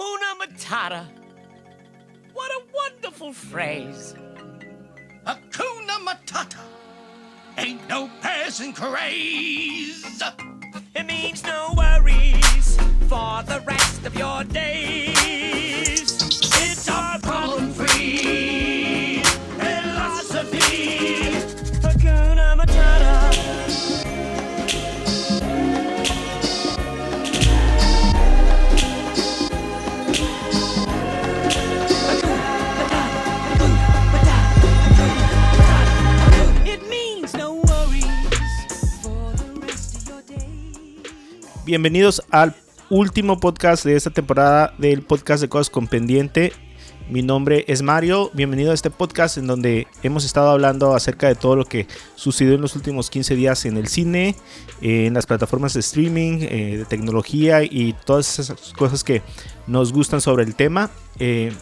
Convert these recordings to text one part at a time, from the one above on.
Hakuna Matata. What a wonderful phrase. Hakuna Matata. Ain't no passing craze. It means no worries for the rest of your days. It's our Bienvenidos al último podcast de esta temporada del podcast de Cosas con Pendiente. Mi nombre es Mario, bienvenido a este podcast en donde hemos estado hablando acerca de todo lo que sucedió en los últimos 15 días en el cine, eh, en las plataformas de streaming, eh, de tecnología y todas esas cosas que nos gustan sobre el tema. Eh,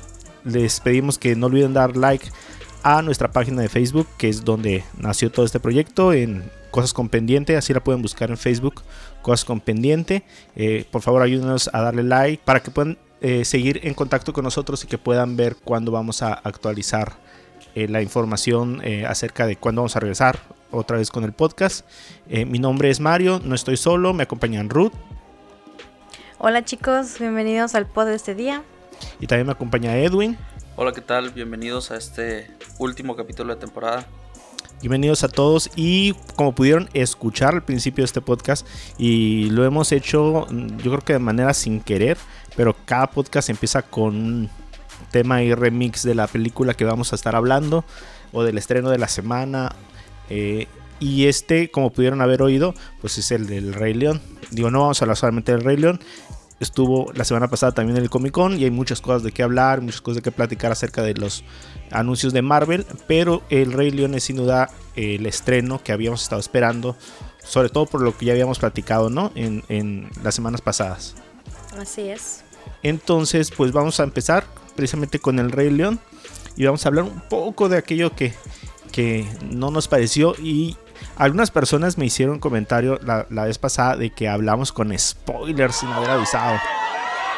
les pedimos que no olviden dar like a nuestra página de Facebook, que es donde nació todo este proyecto, en Cosas con Pendiente, así la pueden buscar en Facebook, Cosas con Pendiente. Eh, por favor, ayúdenos a darle like para que puedan eh, seguir en contacto con nosotros y que puedan ver cuándo vamos a actualizar eh, la información eh, acerca de cuándo vamos a regresar otra vez con el podcast. Eh, mi nombre es Mario, no estoy solo, me acompañan Ruth Hola chicos, bienvenidos al pod de este día. y también me acompaña Edwin. Hola, ¿qué tal? Bienvenidos a este último capítulo de temporada. Bienvenidos a todos y como pudieron escuchar al principio de este podcast y lo hemos hecho mm, yo creo que de manera sin querer, pero cada podcast empieza con un tema y remix de la película que vamos a estar hablando o del estreno de la semana. eh, y este, como pudieron haber oído, pues es el del Rey León. Digo, no vamos a hablar solamente del Rey León. Estuvo la semana pasada también en el Comic Con y hay muchas cosas de qué hablar, muchas cosas de qué platicar acerca de los anuncios de Marvel, pero el Rey León es sin duda el estreno que habíamos estado esperando, sobre todo por lo que ya habíamos platicado, ¿no? En, en las semanas pasadas. Así es. Entonces, pues vamos a empezar precisamente con el Rey León y vamos a hablar un poco de aquello que, que no nos pareció y algunas personas me hicieron comentario la, la vez pasada de que hablamos con spoilers sin haber avisado.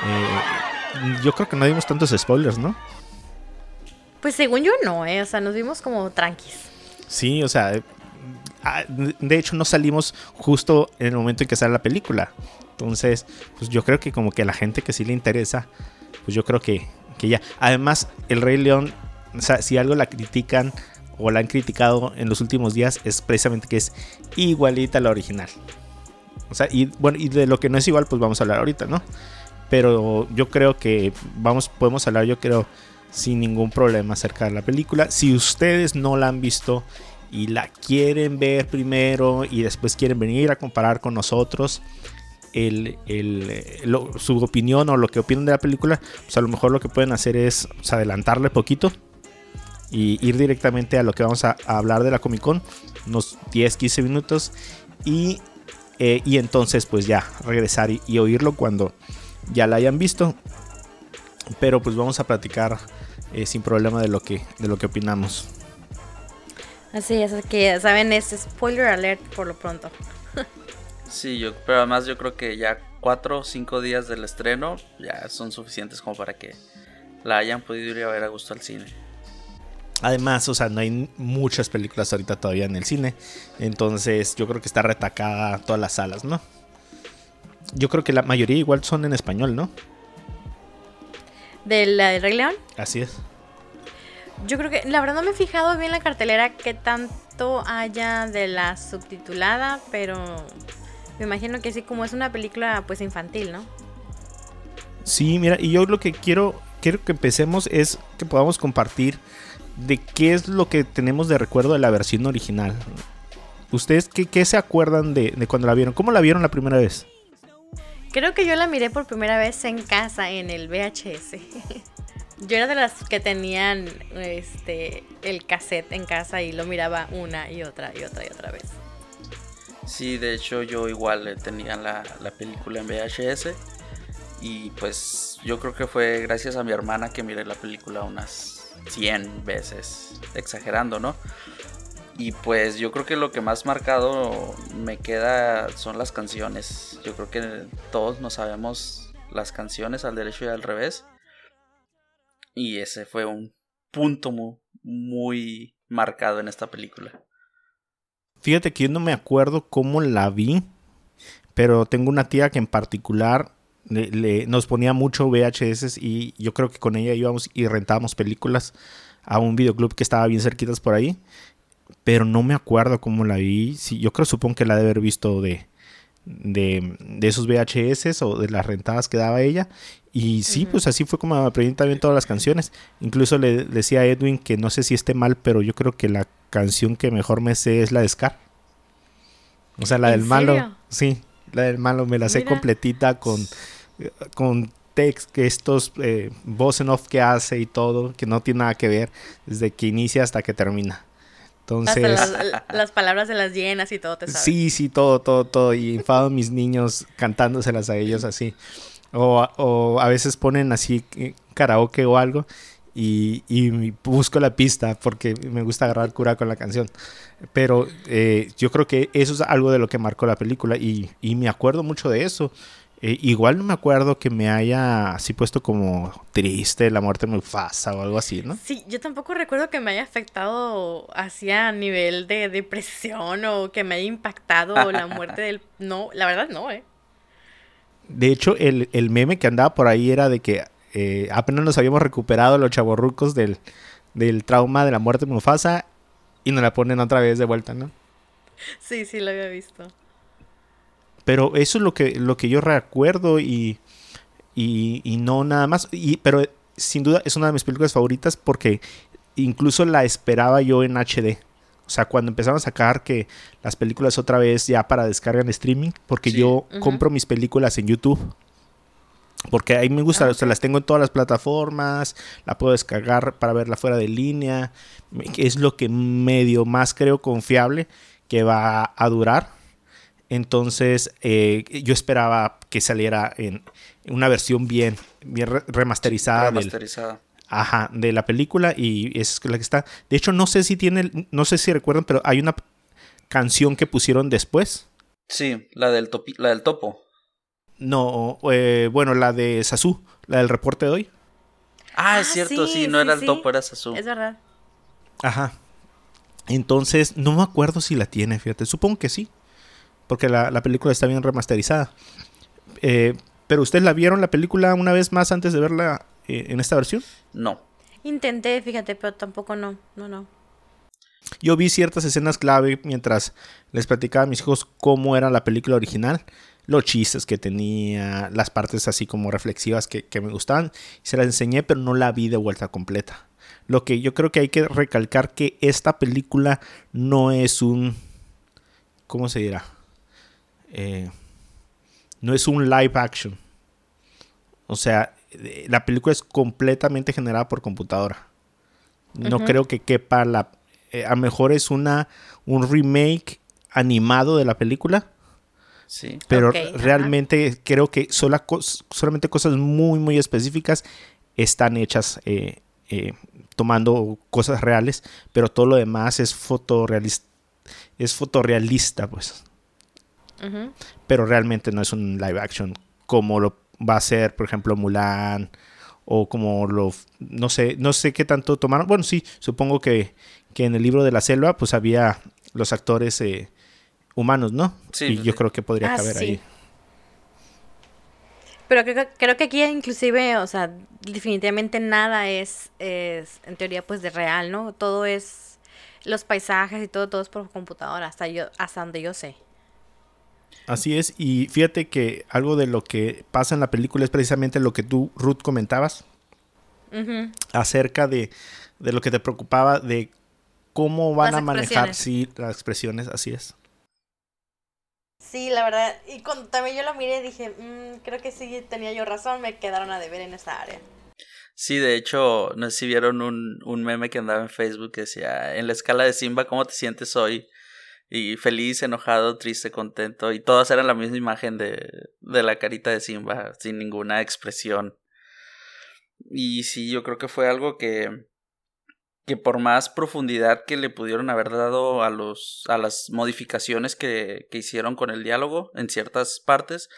Eh, yo creo que no dimos tantos spoilers, ¿no? Pues según yo no, ¿eh? O sea, nos vimos como tranquis. Sí, o sea, eh, ah, de hecho no salimos justo en el momento en que sale la película. Entonces, pues yo creo que como que a la gente que sí le interesa, pues yo creo que, que ya. Además, el Rey León, o sea, si algo la critican o la han criticado en los últimos días es precisamente que es igualita a la original. O sea, y bueno, y de lo que no es igual, pues vamos a hablar ahorita, ¿no? Pero yo creo que vamos, podemos hablar, yo creo, sin ningún problema acerca de la película. Si ustedes no la han visto y la quieren ver primero y después quieren venir a comparar con nosotros el, el, su opinión o lo que opinan de la película, pues a lo mejor lo que pueden hacer es pues, adelantarle poquito y ir directamente a lo que vamos a, a hablar de la Comic Con, unos 10, 15 minutos y, eh, y entonces pues ya regresar y, y oírlo cuando ya la hayan visto. Pero pues vamos a platicar eh, sin problema de lo que, de lo que opinamos. Así es, que ya saben, es spoiler alert por lo pronto. Sí, yo, pero además yo creo que ya cuatro o cinco días del estreno ya son suficientes como para que la hayan podido ir a ver a gusto al cine. Además, o sea, no hay muchas películas ahorita todavía en el cine. Entonces, yo creo que está retacada todas las salas, ¿no? Yo creo que la mayoría igual son en español, ¿no? ¿Del del Rey León? Así es. Yo creo que, la verdad no me he fijado bien la cartelera qué tanto haya de la subtitulada, pero me imagino que sí, como es una película pues infantil, ¿no? Sí, mira, y yo lo que quiero, quiero que empecemos es que podamos compartir de qué es lo que tenemos de recuerdo de la versión original. ¿Ustedes qué, qué se acuerdan de, de cuando la vieron? ¿Cómo la vieron la primera vez? Creo que yo la miré por primera vez en casa, en el VHS. yo era de las que tenían este el cassette en casa y lo miraba una y otra y otra y otra vez. Sí, de hecho yo igual eh, tenía la, la película en VHS y pues yo creo que fue gracias a mi hermana que miré la película unas 100 veces, exagerando, ¿no? Y pues yo creo que lo que más marcado me queda son las canciones. Yo creo que todos nos sabemos las canciones al derecho y al revés. Y ese fue un punto muy, muy marcado en esta película. Fíjate que yo no me acuerdo cómo la vi, pero tengo una tía que en particular le, le- nos ponía mucho VHS y yo creo que con ella íbamos y rentábamos películas a un videoclub que estaba bien cerquitas por ahí, pero no me acuerdo cómo la vi. Sí, yo creo, supongo que la de haber visto de, de, de esos VHS o de las rentadas que daba ella. Y sí, pues así fue como aprendí también todas las canciones. Incluso le decía a Edwin que no sé si esté mal, pero yo creo que la canción que mejor me sé es la de Scar. O sea, la ¿En del malo. Sí, la del malo me la sé Mira. completita con, con text, estos eh, voz en off que hace y todo, que no tiene nada que ver desde que inicia hasta que termina. Hasta Entonces, las, las palabras de las llenas y todo te sabes. Sí, sí, todo, todo, todo. Y enfado a mis niños cantándoselas a ellos así. O, o a veces ponen así eh, karaoke o algo y, y busco la pista porque me gusta agarrar cura con la canción. Pero eh, yo creo que eso es algo de lo que marcó la película y, y me acuerdo mucho de eso. Eh, igual no me acuerdo que me haya así puesto como triste la muerte de Mufasa o algo así, ¿no? Sí, yo tampoco recuerdo que me haya afectado así a nivel de depresión o que me haya impactado la muerte del... No, la verdad no, ¿eh? De hecho, el, el meme que andaba por ahí era de que eh, apenas nos habíamos recuperado los chavorrucos del, del trauma de la muerte de Mufasa y nos la ponen otra vez de vuelta, ¿no? Sí, sí, lo había visto. Pero eso es lo que, lo que yo recuerdo y, y, y no nada más. Y, pero eh, sin duda es una de mis películas favoritas porque incluso la esperaba yo en HD. O sea, cuando empezaron a sacar que las películas otra vez ya para descarga en streaming, porque Sí. yo compro mis películas en YouTube. Porque ahí me gusta, Ah, o sea, las tengo en todas las plataformas, la puedo descargar para verla fuera de línea. Es lo que medio más creo confiable que va a durar. Entonces, eh, yo esperaba que saliera en una versión bien, bien re- remasterizada, del- Remasterizada. ajá, de la película y es la que está. De hecho, no sé si tiene, no sé si recuerdan, pero hay una canción que pusieron después. Sí, la del, topi- la del topo. No, eh, bueno, la de Sasu, la del reporte de hoy. Ah, es Ah, cierto, sí, sí, no sí, era el sí. topo, era Sasu. Es verdad. Ajá. Entonces, no me acuerdo si la tiene, fíjate. Supongo que sí. Porque la, la película está bien remasterizada. Eh, pero ustedes la vieron la película una vez más antes de verla eh, en esta versión. No. Intenté, fíjate, pero tampoco no. No, no. Yo vi ciertas escenas clave mientras les platicaba a mis hijos cómo era la película original, los chistes que tenía, las partes así como reflexivas que, que me gustaban. Se las enseñé, pero no la vi de vuelta completa. Lo que yo creo que hay que recalcar que esta película no es un... ¿Cómo se dirá? Eh, no es un live action. O sea, la película es completamente generada por computadora. No creo que quepa la... eh, a lo mejor es una, un remake animado de la película, Sí. pero realmente creo que sola solamente cosas muy, muy específicas están hechas eh, eh, tomando cosas reales, pero todo lo demás es fotorrealista, es fotorrealista, pues. Pero realmente no es un live action como lo va a ser, por ejemplo, Mulan o como lo no sé, no sé qué tanto tomaron. Bueno, sí, supongo que, que en el libro de la selva pues había los actores eh, humanos, ¿no? Sí, y yo sí. creo que podría Ah, caber sí. ahí. Pero creo, que- creo que aquí inclusive, o sea, definitivamente nada es, es, en teoría, pues de real, ¿no? Todo es, los paisajes y todo, todo es por computadora, hasta yo, hasta donde yo sé. Así es, y fíjate que algo de lo que pasa en la película es precisamente lo que tú, Ruth, comentabas acerca de, de lo que te preocupaba de cómo van Las a manejar sí, las expresiones, así es. Sí, la verdad, y cuando también yo lo miré dije, "Mm, creo que sí tenía yo razón, me quedaron a deber en esa área. Sí, de hecho, no sé si vieron un, un meme que andaba en Facebook que decía, en la escala de Simba, ¿cómo te sientes hoy? Y feliz, enojado, triste, contento. Y todas eran la misma imagen de, de la carita de Simba, sin ninguna expresión. Y sí, yo creo que fue algo que, que por más profundidad que le pudieron haber dado a, los, a las modificaciones que, que hicieron con el diálogo en ciertas partes,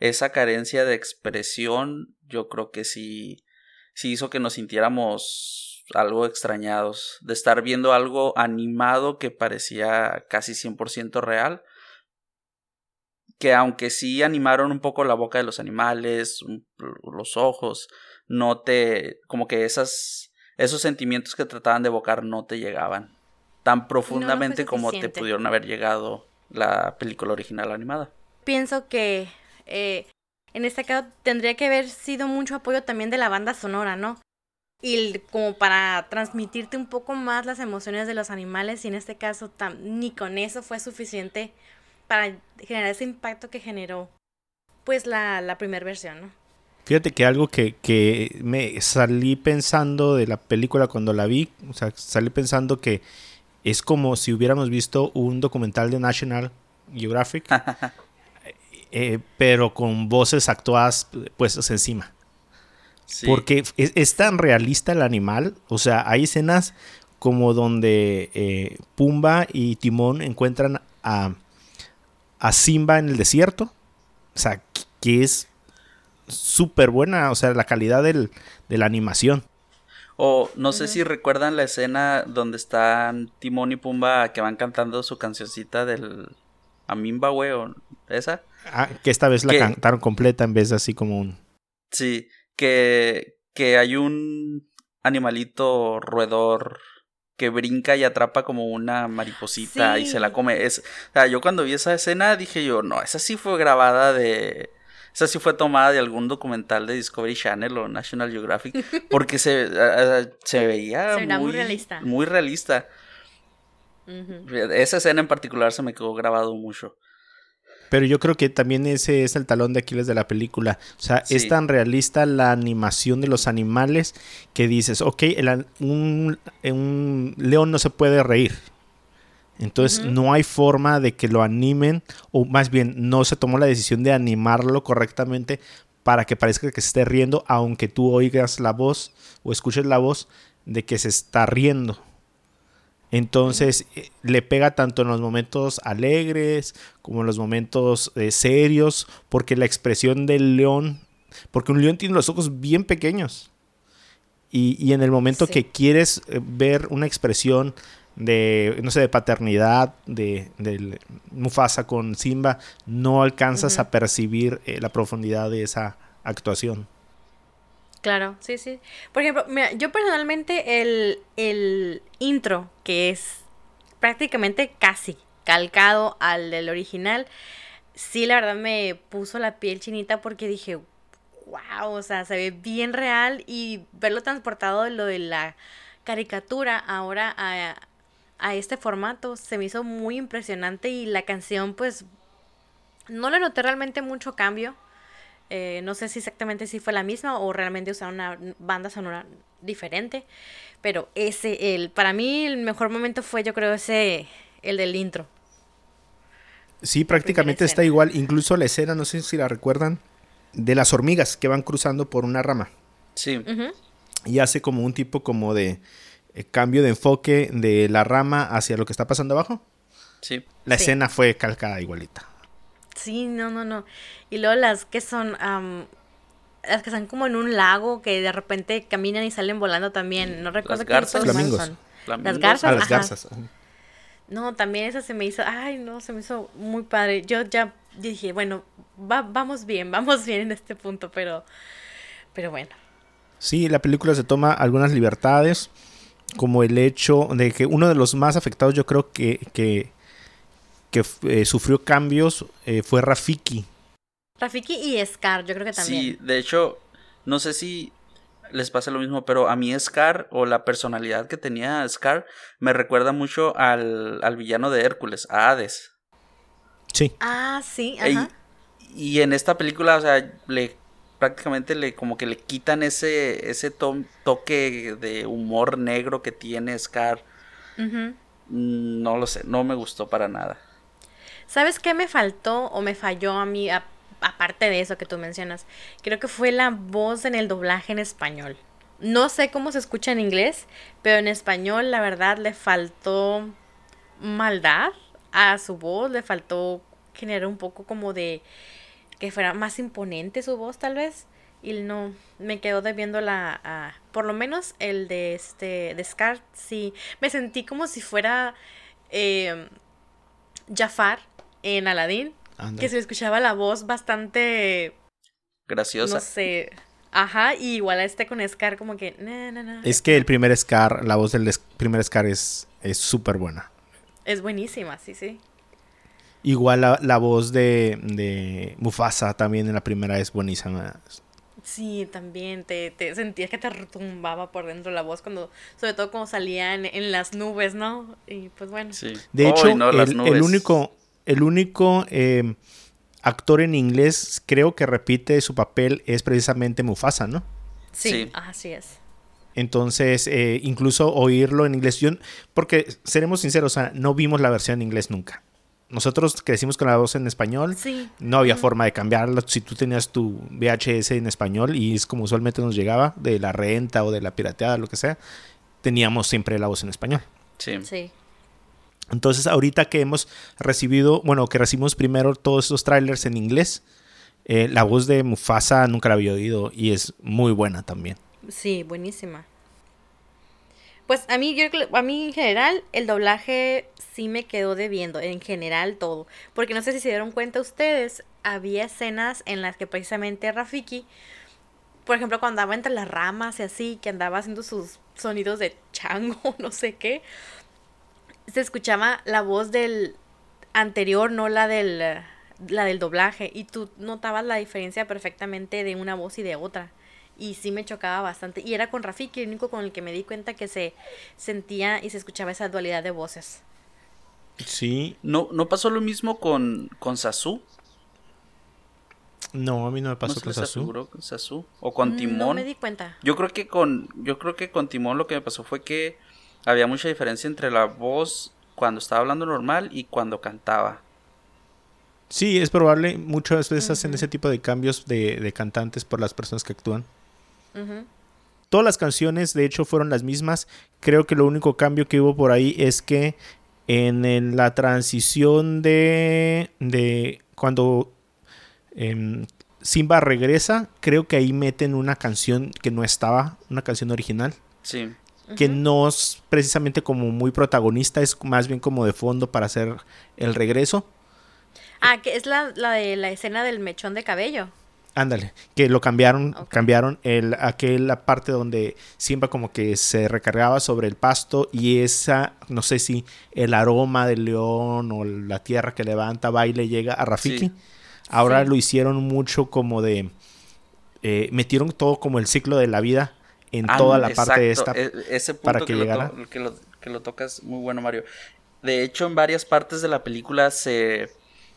esa carencia de expresión, yo creo que sí, sí hizo que nos sintiéramos algo extrañados, de estar viendo algo animado que parecía casi 100% real, que aunque sí animaron un poco la boca de los animales, los ojos, no te, como que esas, esos sentimientos que trataban de evocar no te llegaban tan profundamente como te pudieron haber llegado la película original animada. Pienso que eh, en este caso tendría que haber sido mucho apoyo también de la banda sonora, ¿no? Y como para transmitirte un poco más las emociones de los animales y en este caso ni con eso fue suficiente para generar ese impacto que generó pues la, la primera versión, ¿no? Fíjate que algo que, que, me salí pensando de la película cuando la vi, o sea, salí pensando que es como si hubiéramos visto un documental de National Geographic, eh, pero con voces actuadas puestas encima. Porque es, tan realista el animal, o sea, hay escenas como donde eh, Pumba y Timón encuentran a, a Simba en el desierto, o sea, que es súper buena, o sea, la calidad del, de la animación. O no sé si recuerdan la escena donde están Timón y Pumba que van cantando su cancioncita del Amimba, güey, o esa. Ah, que esta vez la cantaron completa en vez de así como un. Sí, que, que hay un animalito roedor que brinca y atrapa como una mariposita y se la come. Es, o sea, yo cuando vi esa escena dije yo, no, esa sí fue grabada de esa sí fue tomada de algún documental de Discovery Channel o National Geographic, porque se, se veía muy, realista. Muy realista. Esa escena en particular se me quedó grabado mucho. Pero yo creo que también ese es el talón de Aquiles de la película. O sea, es tan realista la animación de los animales que dices, ok, un, un león no se puede reír. Entonces no hay forma de que lo animen, o más bien no se tomó la decisión de animarlo correctamente para que parezca que se esté riendo, aunque tú oigas la voz o escuches la voz de que se está riendo. Entonces eh, le pega tanto en los momentos alegres como en los momentos eh, serios, porque la expresión del león, porque un león tiene los ojos bien pequeños. Y, en el momento que quieres eh, ver una expresión de, no sé, de paternidad de, Mufasa con Simba, no alcanzas a percibir eh, la profundidad de esa actuación. Claro, sí, sí. Por ejemplo, mira, yo personalmente el, el intro, que es prácticamente casi calcado al del original, sí, la verdad me puso la piel chinita porque dije, wow, o sea, se ve bien real y verlo transportado de lo de la caricatura ahora a, a este formato. Se me hizo muy impresionante y la canción pues no le noté realmente mucho cambio. Eh, no sé si exactamente si fue la misma o realmente usaron una banda sonora diferente. Pero ese, el, para mí el mejor momento fue yo creo ese, el del intro. Sí, prácticamente está igual. Incluso la escena, no sé si la recuerdan, de las hormigas que van cruzando por una rama. Sí. Y hace como un tipo como de eh, cambio de enfoque de la rama hacia lo que está pasando abajo. Sí. La escena fue calcada igualita. Sí, no, no, no. Y luego las que son, las que están como en un lago, que de repente caminan y salen volando también. No recuerdo las garzas. Son. Las garzas. Ah, las garzas. No, también esa se me hizo, ay, no, se me hizo muy padre. Yo ya dije, bueno, vamos bien, vamos bien en este punto, pero, pero bueno. Sí, la película se toma algunas libertades como el hecho de que uno de los más afectados yo creo que, que, eh, sufrió cambios eh, fue Rafiki. Rafiki y Scar, yo creo que también. Sí, de hecho, no sé si les pasa lo mismo, pero a mí Scar o la personalidad que tenía Scar me recuerda mucho al, al villano de Hércules, a Hades. Sí. Ah, sí, ajá. y en esta película, o sea, le prácticamente le como que le quitan ese ese toque de humor negro que tiene Scar. Mm, no lo sé, no me gustó para nada. ¿Sabes qué me faltó o me falló a mí aparte de eso que tú mencionas? Creo que fue la voz en el doblaje en español. No sé cómo se escucha en inglés, pero en español la verdad le faltó maldad a su voz, le faltó generar un poco como de que fuera más imponente su voz tal vez. Y no, me quedó debiendo la, a- por lo menos el de este, de Scar, sí, me sentí como si fuera eh, Jafar en Aladdin, que se escuchaba la voz bastante, Graciosa. no sé, ajá, y igual a este con Scar como que, na, na, na. Es que el primer Scar, la voz del es- primer Scar es es súper buena. Es buenísima, sí, sí. Igual la, la voz de, de Mufasa también en la primera es buenísima. Sí, también te, te sentías que te retumbaba por dentro la voz cuando, sobre todo cuando salía en, en las nubes, ¿no? Y pues bueno. Sí. De Ay, hecho, no, las el, el único, el único eh, actor en inglés creo que repite su papel es precisamente Mufasa, ¿no? Sí, Sí. así es. Entonces, eh, incluso oírlo en inglés, yo, porque seremos sinceros, o sea, no vimos la versión en inglés nunca. Nosotros crecimos con la voz en español, Sí. no había forma de cambiarlo. Si tú tenías tu VHS en español y es como usualmente nos llegaba, de la renta o de la pirateada, lo que sea, teníamos siempre la voz en español. Sí. Sí. Entonces, ahorita que hemos recibido, bueno, que recibimos primero todos esos trailers en inglés, eh, la voz de Mufasa nunca la había oído y es muy buena también. Sí, buenísima. Pues a mí, yo, a mí en general, el doblaje sí me quedó debiendo, en general todo. Porque no sé si se dieron cuenta ustedes, había escenas en las que precisamente Rafiki, por ejemplo, cuando andaba entre las ramas y así, que andaba haciendo sus sonidos de chango, no sé qué, se escuchaba la voz del anterior, no la del, la del doblaje. Y tú notabas la diferencia perfectamente de una voz y de otra. Y sí me chocaba bastante. Y era con Rafiki, el único con el que me di cuenta que se sentía y se escuchaba esa dualidad de voces. Sí, ¿No, ¿No pasó lo mismo con, con Sasu? no, a mí no me ¿No pasó con Sasu. con Sasu? ¿O con Timón? No me di cuenta. Yo creo que con yo creo que con Timón lo que me pasó fue que había mucha diferencia entre la voz cuando estaba hablando normal y cuando cantaba. Sí, es probable. Muchas veces hacen ese tipo de cambios de, de cantantes por las personas que actúan. Todas las canciones, de hecho, fueron las mismas. Creo que lo único cambio que hubo por ahí es que en, la transición de, de cuando em, Simba regresa, creo que ahí meten una canción que no estaba, una canción original, Sí. Que no es precisamente como muy protagonista, es más bien como de fondo para hacer el regreso. Ah, que es la, la de la escena del mechón de cabello. Ándale, que lo cambiaron, cambiaron el, aquella parte donde Simba como que se recargaba sobre el pasto y esa, no sé si el aroma del león o la tierra que levanta va y le llega a Rafiki. Sí. Ahora Sí. lo hicieron mucho como de, eh, metieron todo como el ciclo de la vida en Ah, toda la parte esta. exacto. E- ese punto para que, que lo llegara. to- que, lo, que lo tocas muy bueno, Mario. De hecho, en varias partes de la película se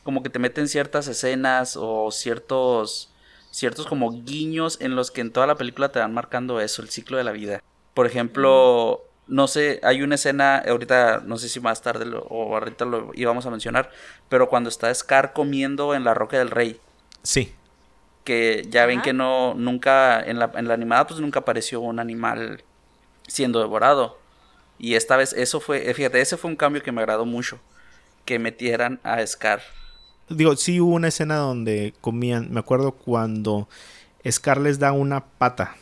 como que te meten ciertas escenas o ciertos ciertos como guiños en los que en toda la película te van marcando eso, el ciclo de la vida. Por ejemplo, no sé, hay una escena, ahorita no sé si más tarde lo- o ahorita lo íbamos a mencionar, pero cuando está Scar comiendo en la Roca del Rey, Sí, que ya ven que no, nunca, en la, en la animada pues nunca apareció un animal siendo devorado. Y esta vez eso fue, eh, fíjate, ese fue un cambio que me agradó mucho, que metieran a Scar. digo, sí hubo una escena donde comían, me acuerdo cuando Scar les da una pata.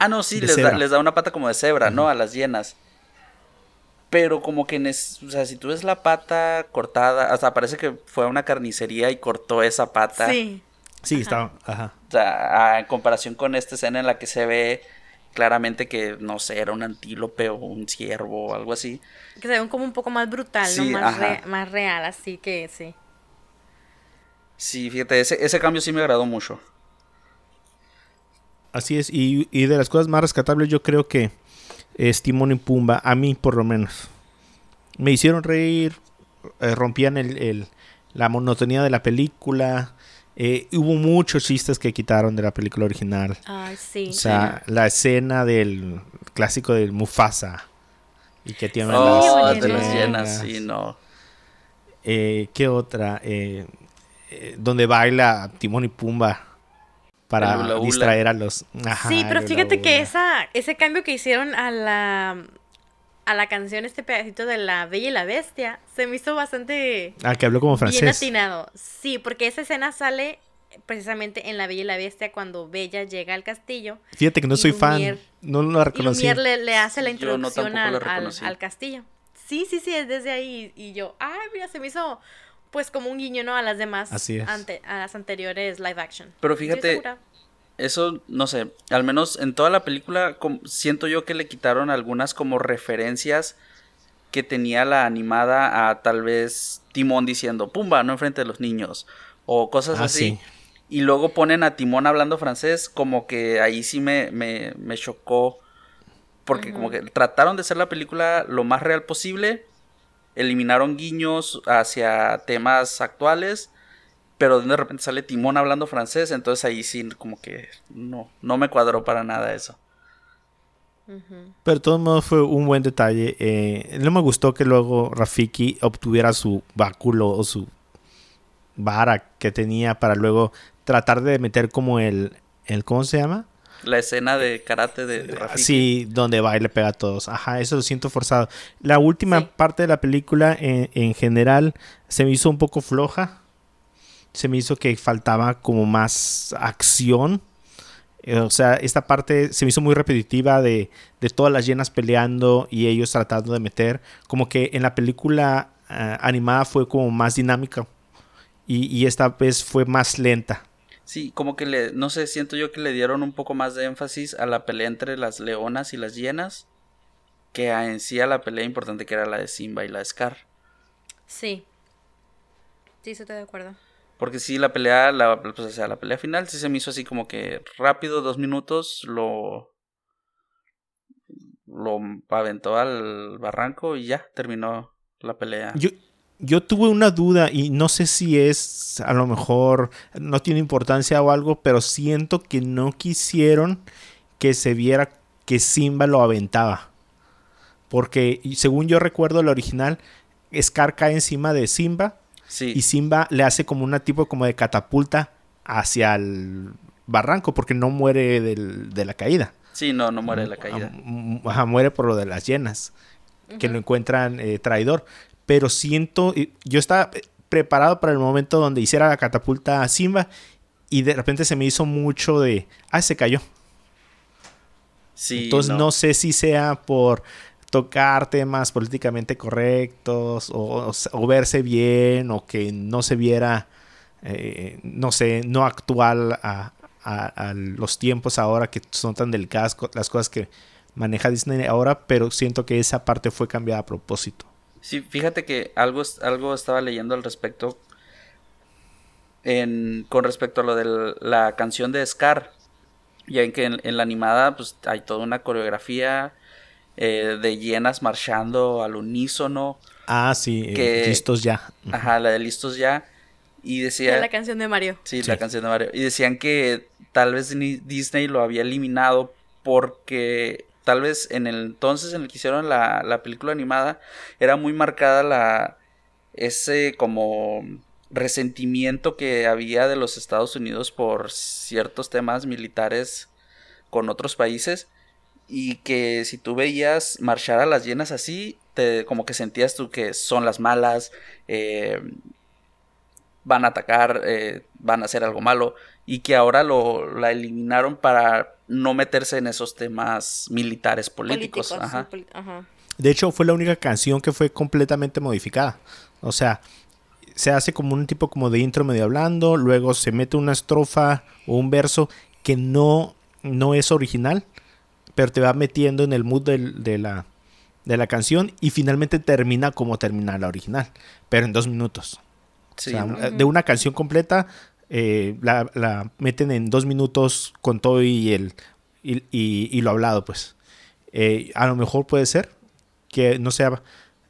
Ah, no, sí, les da, les da una pata como de cebra, ¿no? A las hienas. Pero como que, o sea, si tú ves la pata cortada, hasta parece que fue a una carnicería y cortó esa pata. Sí. Sí, estaba, ajá. O sea, en comparación con esta escena en la que se ve claramente que, no sé, era un antílope o un ciervo o algo así. Que se ven como un poco más brutal, Sí, ¿no? Más, ajá. re- más real, así que sí. Sí, fíjate, ese, ese cambio sí me agradó mucho. Así es, y, y de las cosas más rescatables yo creo que es Timón y Pumba, a mí por lo menos. Me hicieron reír, eh, rompían el, el- la monotonía de la película, eh, hubo muchos chistes que quitaron de la película original. Ay, sí. O sea, la escena del clásico del Mufasa. Y que tiene Oh, las de las llenas. sí, no. Eh, ¿Qué otra? Eh, eh, donde baila Timón y Pumba para distraer a los... Ajá, sí, pero fíjate que esa, ese cambio que hicieron a la a la canción, este pedacito de la Bella y la Bestia, se me hizo bastante Ah, que habló como bien francés. atinado. Sí, porque esa escena sale precisamente en La Bella y la Bestia cuando Bella llega al castillo. Fíjate que no Y soy fan. Lumière- No lo Y reconocí. Lumière le, le hace la no introducción tampoco al, al- al castillo. Sí, sí, sí, es desde ahí. Y yo, ay, mira, se me hizo pues como un guiño, ¿no? A las demás, Así es. ante- a las anteriores live action. Pero fíjate. Eso, no sé, al menos en toda la película siento yo que le quitaron algunas como referencias que tenía la animada a tal vez Timón diciendo, Pumba, no enfrente de los niños, o cosas Ah, así. sí. Y luego ponen a Timón hablando francés, como que ahí sí me, me, me chocó, porque como que trataron de hacer la película lo más real posible, eliminaron guiños hacia temas actuales, pero de repente sale Timón hablando francés, entonces ahí sí como que no, no me cuadró para nada eso. Pero de todos modos fue un buen detalle. Eh, no me gustó que luego Rafiki obtuviera su báculo o su vara que tenía para luego tratar de meter como el, el ¿cómo se llama? La escena de karate de, de Rafiki. Sí, donde va y le pega a todos. Ajá, eso lo siento forzado. La última Sí. parte de la película en, en general se me hizo un poco floja. Se me hizo que faltaba como más acción. Eh, O sea, esta parte se me hizo muy repetitiva de, de todas las llenas peleando y ellos tratando de meter. Como que en la película ah, animada fue como más dinámica. Y, y esta vez fue más lenta. Sí, como que le, no sé, siento yo que le dieron un poco más de énfasis a la pelea entre las leonas y las hienas que a en sí a la pelea importante que era la de Simba y la de Scar. Sí. Sí, estoy de acuerdo. Porque sí, la pelea, la, pues, sea, la pelea final sí se me hizo así como que rápido, dos minutos, lo, lo aventó al barranco y ya terminó la pelea. Yo, yo tuve una duda y no sé si es a lo mejor no tiene importancia o algo, pero siento que no quisieron que se viera que Simba lo aventaba. Porque según yo recuerdo el original, Scar cae encima de Simba Sí, y Simba le hace como una tipo como de catapulta hacia el barranco porque no muere del- de la caída. sí, no, no muere de la caída. Ah, Ajá, muere por lo de las llenas. Que lo encuentran eh, traidor. Pero siento. Yo estaba eh, preparado para el momento donde hiciera la catapulta a Simba. Y de repente se me hizo mucho de. Ah, se cayó. Sí, Entonces no. sé si sea por tocar temas políticamente correctos. O, o- verse bien. O que no se viera. eh, no sé, no actual a, a- los tiempos ahora que son tan delicadas las cosas que maneja Disney ahora, pero siento que esa parte fue cambiada a propósito. Sí, fíjate que algo, algo estaba leyendo al respecto. En, con respecto a lo de la canción de Scar. Ya en que en, en la animada pues hay toda una coreografía eh, de llenas marchando al unísono. Ah, sí, eh, Que- listos ya. Ajá, la de listos ya. Y decía... La canción de Mario. Sí, Sí. la canción de Mario. Y decían que tal vez Disney lo había eliminado porque tal vez en el entonces en el que hicieron la, la película animada era muy marcada la ese como resentimiento que había de los Estados Unidos por ciertos temas militares con otros países y que si tú veías marchar a las llenas así te como que sentías tú que son las malas eh, van a atacar, eh, van a hacer algo malo, y que ahora lo, la eliminaron para no meterse en esos temas militares políticos. Ajá. sí, poli- ajá. De hecho, fue la única canción que fue completamente modificada. O sea, se hace como un tipo como de intro medio hablando, luego se mete una estrofa o un verso que no, no es original, pero te va metiendo en el mood del- de, la, de la canción y finalmente termina como termina la original, pero en dos minutos. Sí, o sea, ¿no? de una canción completa eh, la, la meten en dos minutos con todo y el y, y- y lo hablado, pues. Eh, a lo mejor puede ser que no sea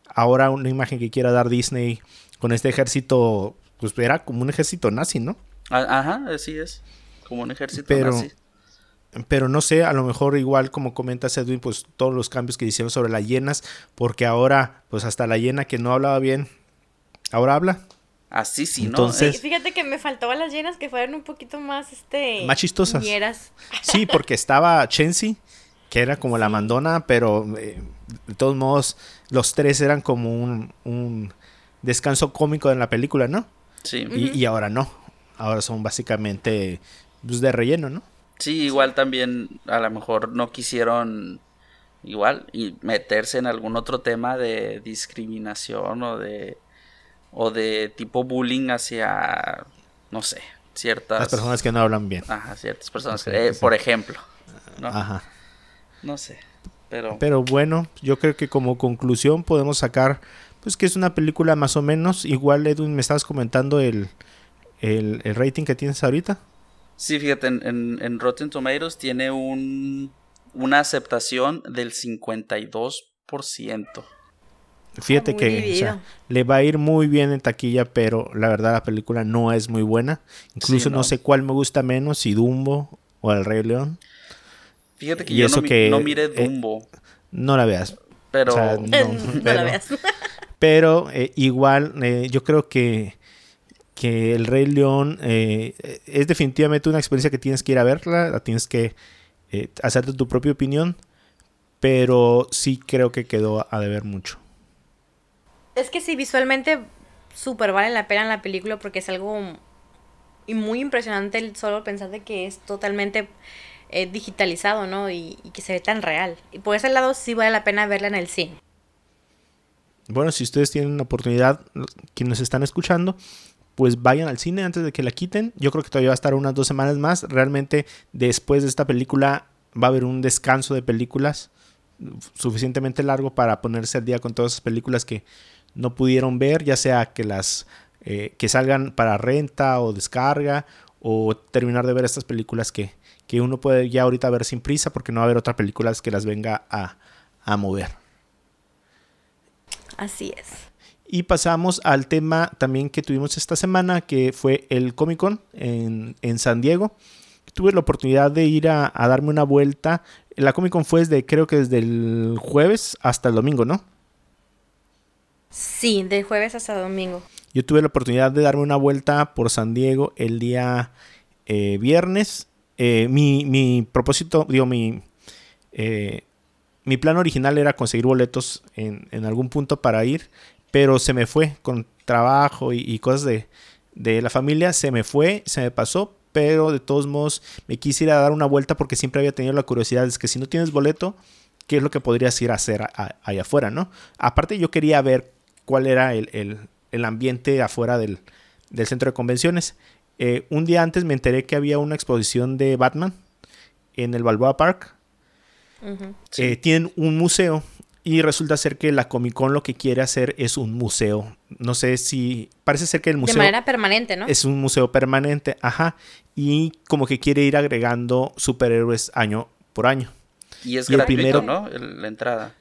ahora una imagen que quiera dar Disney con este ejército, pues era como un ejército nazi, ¿no? Ajá, así es. Como un ejército Pero- nazi. Pero no sé, a lo mejor igual como comenta Edwin, pues todos los cambios que hicieron sobre las hienas, porque ahora, pues hasta la hiena que no hablaba bien, ahora habla. Así sí, ¿no? Entonces- Sí, fíjate que me faltaban las llenas que fueran un poquito más, este... Más chistosas. Sí, porque estaba Chensi, que era como la mandona, pero eh, de todos modos los tres eran como un, un descanso cómico en la película, ¿no? Sí. Y, y ahora no. ahora son básicamente pues, de relleno, ¿no? Sí, igual también a lo mejor no quisieron igual y meterse en algún otro tema de discriminación o de o de tipo bullying hacia no sé, ciertas Las personas que no hablan bien. Ajá, ciertas personas, eh, sí. por ejemplo, ¿no? Ajá. No sé, pero Pero bueno, yo creo que como conclusión podemos sacar pues que es una película más o menos. Igual Edwin me estabas comentando el, el, el rating que tienes ahorita. Sí, fíjate, en, en- en Rotten Tomatoes tiene un, una aceptación del 52%. Fíjate muy que o sea, le va a ir muy bien en taquilla, pero la verdad la película no es muy buena. Incluso Sí, no. no. sé cuál me gusta menos, si Dumbo o El Rey León. Fíjate que Y yo eso no, mi- que, no miré eh, Dumbo, No la veas. pero o sea, no, No, la veas. Pero eh, igual eh, yo creo que, que El Rey León eh, es definitivamente una experiencia que tienes que ir a verla, la tienes que eh, hacerte tu propia opinión, pero sí creo que quedó a deber mucho. Es que sí, visualmente súper vale la pena la película porque es algo y muy impresionante el solo pensar de que es totalmente eh, digitalizado, ¿no? Y, y que se ve tan real. Y por ese lado sí vale la pena verla en el cine. Bueno, si ustedes tienen la oportunidad, quienes están escuchando, pues vayan al cine antes de que la quiten. Yo creo que todavía va a estar unas dos semanas más. Realmente después de esta película va a haber un descanso de películas suficientemente largo para ponerse al día con todas esas películas que no pudieron ver, ya sea que las eh, que salgan para renta o descarga o terminar de ver estas películas que, que uno puede ya ahorita ver sin prisa porque no va a haber otras películas que las venga a, a mover. Así es. Y pasamos al tema también que tuvimos esta semana, que fue el Comic Con en, en San Diego. Tuve la oportunidad de ir a, a darme una vuelta. La Comic Con fue desde, creo que desde el jueves hasta el domingo, ¿no? Sí, de jueves hasta domingo. Yo tuve la oportunidad de darme una vuelta por San Diego el día eh, viernes. Eh, mi, mi propósito, digo, mi, eh, mi plan original era conseguir boletos en, en algún punto para ir, pero se me fue con trabajo y, y cosas de, de la familia, se me fue, se me pasó, pero de todos modos me quise ir a dar una vuelta porque siempre había tenido la curiosidad, es que si no tienes boleto, ¿qué es lo que podrías ir a hacer a- a- allá afuera, no? Aparte yo quería ver cuál era el, el- el ambiente afuera del, del centro de convenciones. Eh, un día antes me enteré que había una exposición de Batman en el Balboa Park. Eh, tienen un museo y resulta ser que la Comic Con lo que quiere hacer es un museo. No sé si parece ser que el De museo manera permanente, ¿no? es un museo permanente, ajá, y como que quiere ir agregando superhéroes año por año. y es y el gratuito, primero- ¿no? El- la entrada.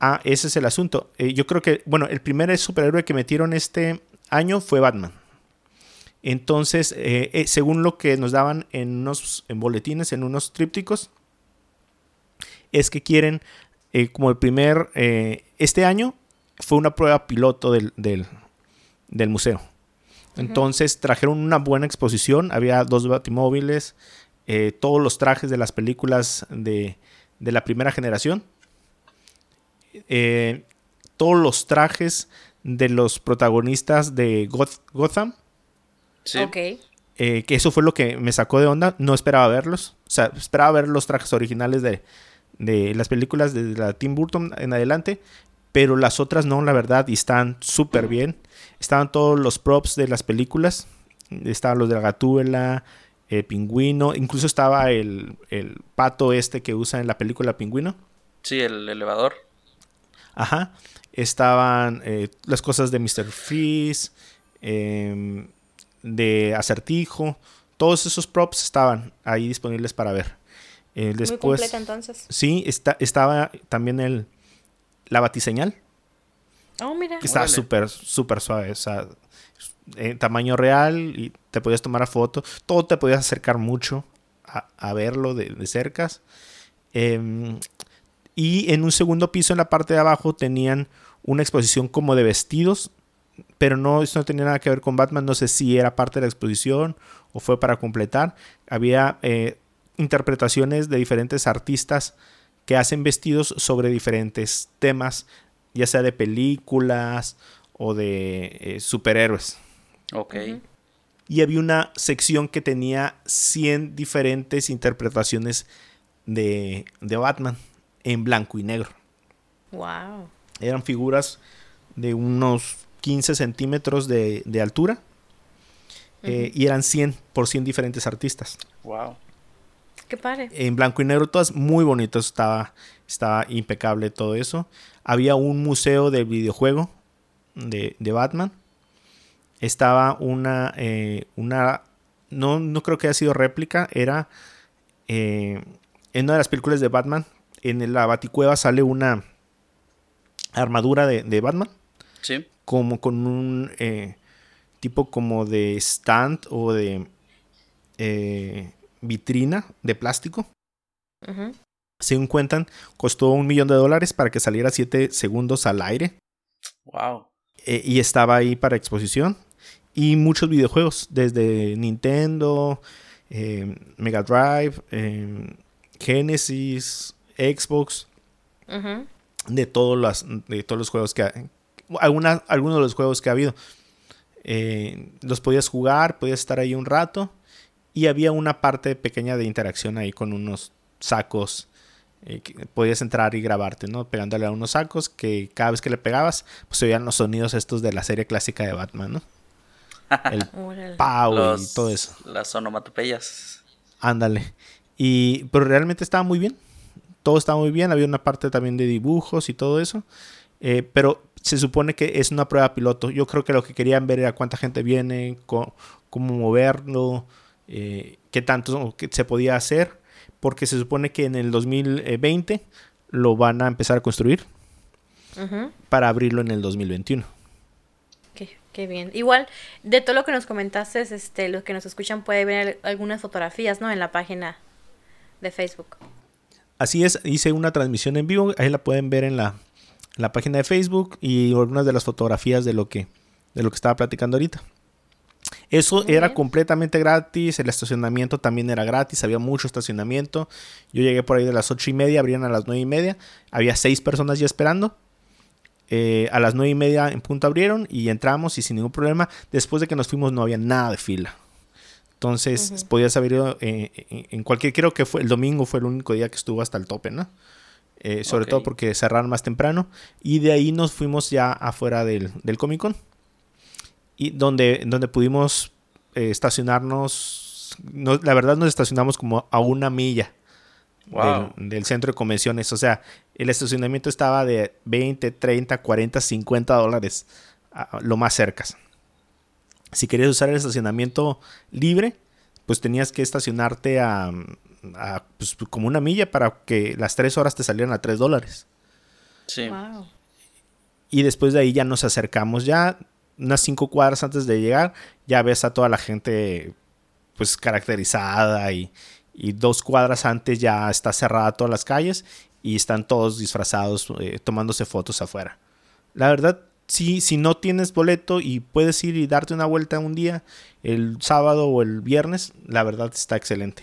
Ah, ese es el asunto. Eh, yo creo que, bueno, el primer superhéroe que metieron este año fue Batman. Entonces, eh, eh, según lo que nos daban en unos en boletines, en unos trípticos, es que quieren, eh, como el primer, eh, este año fue una prueba piloto del, del, del museo. Entonces trajeron una buena exposición, había dos batimóviles, eh, todos los trajes de las películas de, de la primera generación eh, todos los trajes de los protagonistas de Goth- Gotham. Sí. Ok. eh, que eso fue lo que me sacó de onda. No esperaba verlos. O sea, esperaba ver los trajes originales de, de las películas de la Tim Burton en adelante. Pero las otras no, la verdad, y están súper bien. Estaban todos los props de las películas. Estaban los de la gatúbela, el pingüino. Incluso estaba el, el pato este que usa en la película Pingüino. Sí, el elevador. Ajá. Estaban eh, las cosas de Mr. Freeze, em, de Acertijo. Todos esos props estaban ahí disponibles para ver. Eh, Muy después, completa entonces. sí, está, estaba también el, la batiseñal, Oh, mira. que estaba Órale. súper, súper suave. O sea, en tamaño real y te podías tomar a foto. Todo te podías acercar mucho a, a verlo de, de cercas. Em, y en un segundo piso, en la parte de abajo, tenían una exposición como de vestidos. Pero no, eso no tenía nada que ver con Batman. No sé si era parte de la exposición o fue para completar. Había eh, interpretaciones de diferentes artistas que hacen vestidos sobre diferentes temas, ya sea de películas o de eh, superhéroes. Ok. Y había una sección que tenía 100 diferentes interpretaciones de, de Batman en blanco y negro. Wow. Eran figuras de unos 15 centímetros de, de altura eh, y eran 100 por 100 diferentes artistas. Wow. Qué padre. En blanco y negro, todas muy bonitas, estaba, estaba impecable todo eso. Había un museo de videojuego de, de Batman. Estaba una, eh, una no, no creo que haya sido réplica, era eh, en una de las películas de Batman, en la Baticueva sale una armadura de, de Batman, Sí. como con un eh, tipo como de stand o de eh, vitrina de plástico. Según cuentan, costó un millón de dólares para que saliera 7 segundos al aire. Wow. eh, y estaba ahí para exposición. Y muchos videojuegos, desde Nintendo, eh, Mega Drive, eh, Genesis, Xbox, de todos, las, de todos los juegos que ha- alguna- algunos de los juegos que ha habido. Eh, los podías jugar, podías estar ahí un rato. Y había una parte pequeña de interacción ahí con unos sacos. eh, que podías entrar y grabarte, ¿no? Pegándole a unos sacos que cada vez que le pegabas, pues se oían los sonidos estos de la serie clásica de Batman, ¿no? El pow Los- y todo eso. Las onomatopeyas. Ándale. Y, pero realmente estaba muy bien. Todo estaba muy bien. Había una parte también de dibujos y todo eso. Eh, pero se supone que es una prueba piloto. Yo creo que lo que querían ver era cuánta gente viene, co- cómo moverlo, eh, qué tanto se podía hacer. Porque se supone que en el 2020 lo van a empezar a construir para abrirlo en el 2021. Qué, qué bien. Igual, de todo lo que nos comentaste, este, los que nos escuchan pueden ver algunas fotografías, ¿no? En la página de Facebook. Así es, hice una transmisión en vivo, ahí la pueden ver en la, la página de Facebook y algunas de las fotografías de lo que, de lo que estaba platicando ahorita. Eso era completamente gratis, el estacionamiento también era gratis, había mucho estacionamiento. Yo llegué por ahí de las ocho y media, abrían a las nueve y media, había seis personas ya esperando. Eh, a las nueve y media en punto abrieron y entramos y sin ningún problema. Después de que nos fuimos no había nada de fila. Entonces Ujú. podías haber ido eh, en- en cualquier, creo que fue el domingo fue el único día que estuvo hasta el tope, ¿no? Eh, sobre todo porque cerraron más temprano. Y de ahí nos fuimos ya afuera del, del Comic Con. Y donde, donde pudimos eh, estacionarnos. no- la verdad nos estacionamos como a una milla Wow. del, del centro de convenciones. O sea, el estacionamiento estaba de 20, 30, 40, 50 dólares. a- lo más cercas. Si querías usar el estacionamiento libre, pues tenías que estacionarte a, a, pues, como una milla para que las tres horas te salieran a 3 dólares. Sí. Wow. Y después de ahí ya nos acercamos ya unas cinco cuadras antes de llegar, ya ves a toda la gente pues caracterizada y, y dos cuadras antes ya está cerrada todas las calles y están todos disfrazados eh, tomándose fotos afuera. La verdad, sí, si no tienes boleto y puedes ir y darte una vuelta un día, el sábado o el viernes, la verdad está excelente.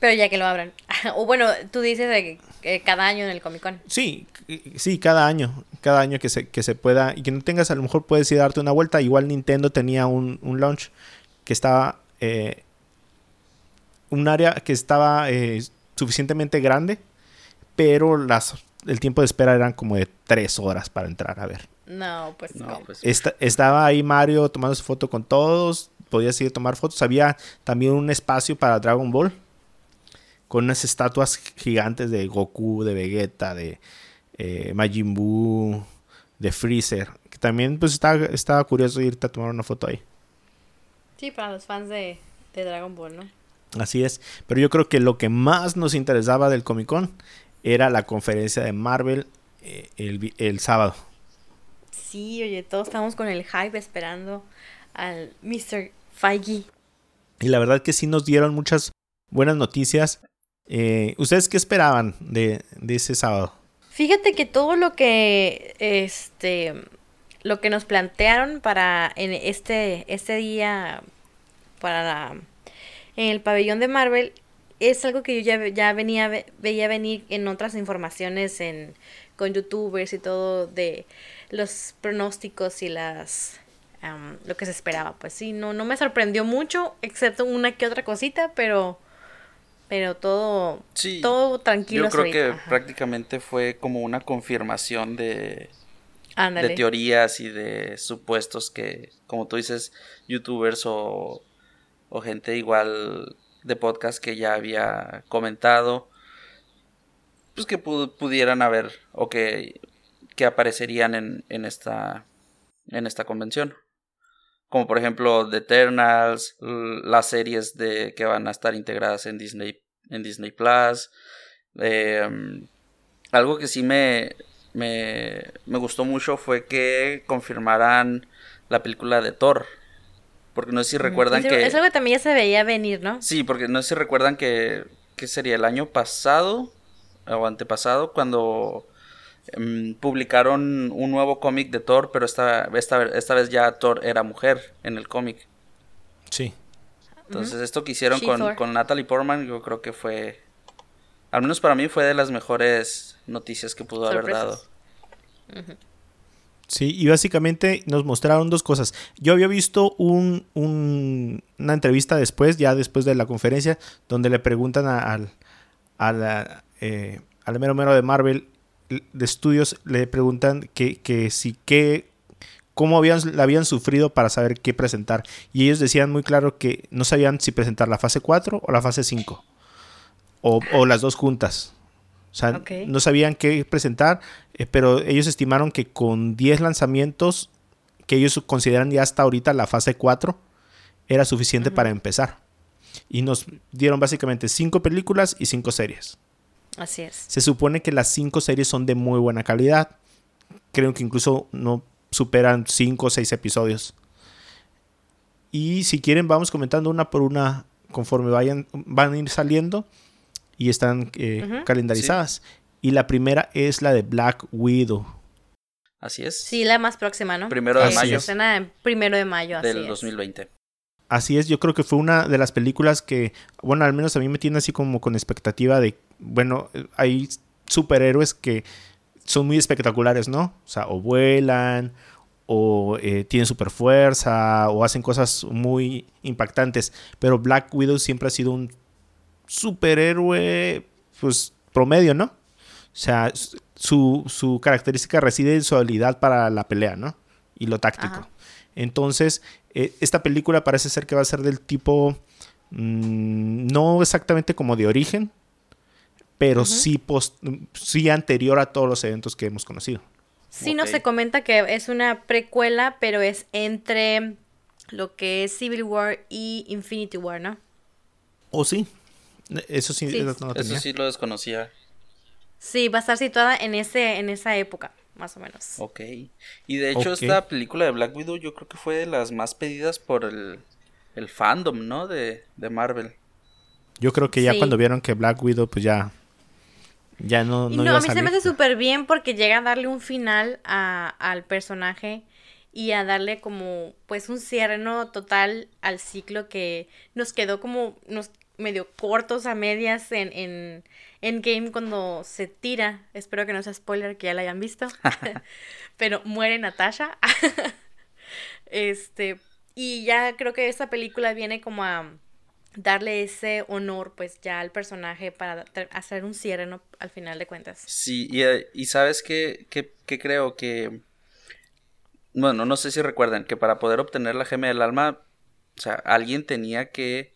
Pero ya que lo abran. o bueno, tú dices de que cada año en el Comic Con. Sí, c- sí, cada año, cada año que se, que se pueda y que no tengas, a lo mejor puedes ir a darte una vuelta. Igual Nintendo tenía un, un launch que estaba, eh, un área que estaba eh, suficientemente grande, pero las, el tiempo de espera eran como de tres horas para entrar a ver. No, pues No, no. pues. Esta- estaba ahí Mario tomando su foto con todos, podías ir a tomar fotos. Había también un espacio para Dragon Ball con unas estatuas gigantes de Goku, de Vegeta, de eh, Majin Buu, de Freezer. Que también pues estaba, estaba curioso irte a tomar una foto ahí. Sí, para los fans de, de Dragon Ball, ¿no? Así es. Pero yo creo que lo que más nos interesaba del Comic Con era la conferencia de Marvel eh, el sábado. Sí, oye, todos estamos con el hype esperando al Mr. Feige. Y la verdad que sí nos dieron muchas buenas noticias. Eh, ¿Ustedes qué esperaban de, ese sábado? Fíjate que todo lo que este lo que nos plantearon para en este este día para en el pabellón de Marvel es algo que yo ya, ya venía ve- veía venir en otras informaciones en con youtubers y todo de los pronósticos y las lo que se esperaba. Pues sí, no, no me sorprendió mucho, excepto una que otra cosita, pero, pero todo, Sí, todo tranquilo. Yo creo que. Ajá. prácticamente fue como una confirmación de, Ándale. de teorías y de supuestos que, como tú dices, youtubers o, o gente igual de podcast que ya había comentado, pues que pu- pudieran haber o que, que aparecerían en, en, esta, en esta convención. Como por ejemplo The Eternals, las series de que van a estar integradas en Disney, en Disney Plus. em, algo que sí me, me, me gustó mucho fue que confirmaran la película de Thor. Porque no sé si recuerdan es, que... es algo que también ya se veía venir, ¿no? Sí, porque no sé si recuerdan que, que sería el año pasado o antepasado cuando em, publicaron un nuevo cómic de Thor, pero esta, esta, esta vez ya Thor era mujer en el cómic. Sí. Entonces esto que hicieron She con, con Natalie Portman yo creo que fue, al menos para mí fue de las mejores noticias que pudo haber dado. Sí, y básicamente nos mostraron dos cosas. Yo había visto un, un- una entrevista después, ya después de la conferencia, donde le preguntan a- al, a la, eh, al mero mero de Marvel de estudios, le preguntan que, que si que cómo habían, la habían sufrido para saber qué presentar. Y ellos decían muy claro que no sabían si presentar la fase 4 o la fase 5. O, o las dos juntas. O sea, no sabían qué presentar, eh, pero ellos estimaron que con 10 lanzamientos, que ellos consideran ya hasta ahorita la fase 4, era suficiente para empezar. Y nos dieron básicamente 5 películas y 5 series. Así es. Se supone que las 5 series son de muy buena calidad. Creo que incluso no superan 5 o 6 episodios. Y si quieren, vamos comentando una por una conforme vayan, van a ir saliendo y están eh, calendarizadas. Y la primera es la de Black Widow. Así es. Sí, la más próxima, ¿no? Primero de mayo. Primero de mayo, así del es. 2020. Así es, yo creo que fue una de las películas que, bueno, al menos a mí me tiene así como con expectativa de, bueno, hay superhéroes que son muy espectaculares, ¿no? O sea, o vuelan, o eh, tienen super fuerza, o hacen cosas muy impactantes. Pero Black Widow siempre ha sido un superhéroe, pues, promedio, ¿no? O sea, su, su característica reside en su habilidad para la pelea, ¿no? Y lo táctico. Ajá. Entonces, eh, esta película parece ser que va a ser del tipo, mm, no exactamente como de origen, pero sí, post- sí anterior a todos los eventos que hemos conocido. Sí, no Ok. se comenta que es una precuela, pero es entre lo que es Civil War y Infinity War, ¿no? ¿O sí? Eso sí, no lo Eso sí lo desconocía. Sí, va a estar situada en ese, en esa época, más o menos. Ok. Y de hecho, esta película de Black Widow yo creo que fue de las más pedidas por el, el fandom, ¿no? De, de Marvel. Yo creo que ya Sí. cuando vieron que Black Widow, pues ya, ya no, no, no, iba a mí se me hace súper bien porque llega a darle un final a- al personaje y a darle como pues un cierre ¿no? total al ciclo que nos quedó como nos medio cortos a medias en, en, en Game cuando se tira. Espero que no sea spoiler que ya la hayan visto. Pero muere Natasha. este, y ya creo que esta película viene como a darle ese honor pues ya al personaje para hacer un cierre ¿no? al final de cuentas. Sí, y, eh, y sabes qué, qué, qué creo que... Bueno, no sé si recuerdan que para poder obtener la gema del alma, o sea, alguien tenía que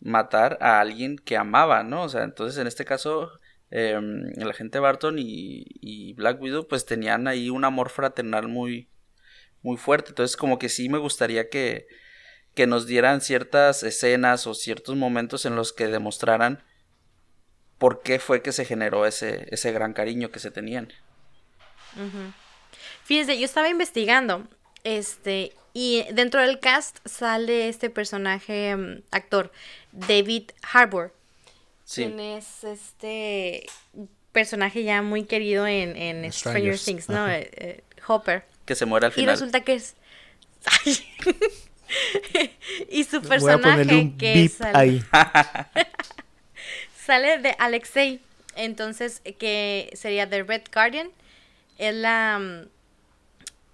matar a alguien que amaba, ¿no? O sea, entonces en este caso, eh, el agente Barton y, y Black Widow pues tenían ahí un amor fraternal muy, muy fuerte. Entonces como que sí me gustaría que, que nos dieran ciertas escenas o ciertos momentos en los que demostraran por qué fue que se generó ese, ese gran cariño que se tenían. Fíjense, yo estaba investigando, este, y dentro del cast sale este personaje, mm, actor, David Harbour, Sí, quien es este personaje ya muy querido en, en Stranger Things, ¿no? Eh, eh, Hopper. que se muere al Y final. resulta que es... y su Voy a ponerle personaje un que beep sale, ahí. sale de Alexei, entonces que sería The Red Guardian, es la... mm,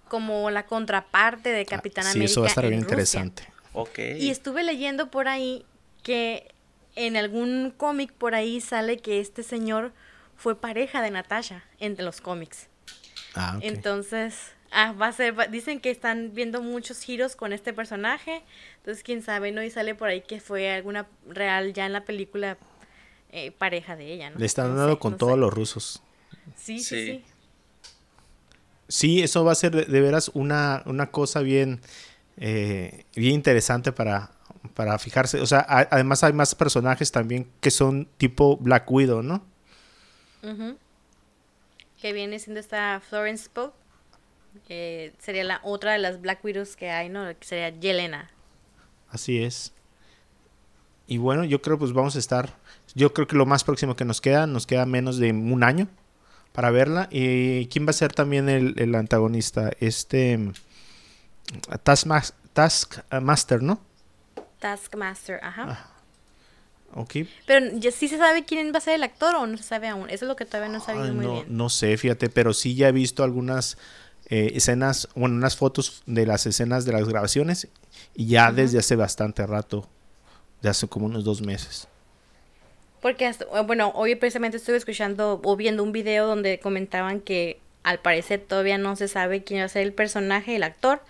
como la contraparte de Capitán Ah, sí, América. eso va a estar en bien Rusia. interesante. Ok. Y estuve leyendo por ahí que en algún cómic por ahí sale que este señor fue pareja de Natasha entre los cómics. Ah, ok. Entonces, ah, va a ser, va- dicen que están viendo muchos giros con este personaje. Entonces, quién sabe, ¿no? Y sale por ahí que fue alguna real ya en la película eh, pareja de ella, ¿no? Le están No dando sé, con no todos sé. los rusos. Sí, sí, Sí. sí. Sí, eso va a ser de, de veras una, una cosa bien, eh, bien interesante para, para fijarse. O sea, a- además hay más personajes también que son tipo Black Widow, ¿no? Ujú. Que viene siendo esta Florence Pugh. Que sería la otra de las Black Widows que hay, ¿no? Que sería Yelena. Así es. Y bueno, yo creo pues vamos a estar, yo creo que lo más próximo que nos queda, nos queda menos de un año para verla. ¿Y quién va a ser también el, el antagonista? Este mm, Taskmas- Taskmaster, ¿no? Taskmaster, ajá. Ah, Ok. Pero ya sí se sabe quién va a ser el actor o no se sabe aún. Eso es lo que todavía no sabido Ay, muy no, bien. no sé, fíjate, pero sí ya he visto algunas eh, escenas, bueno, unas fotos de las escenas de las grabaciones y ya desde hace bastante rato, de hace como unos dos meses. Porque, hasta- eh, bueno, hoy precisamente estuve escuchando o viendo un video donde comentaban que al parecer todavía no se sabe quién va a ser el personaje, el actor,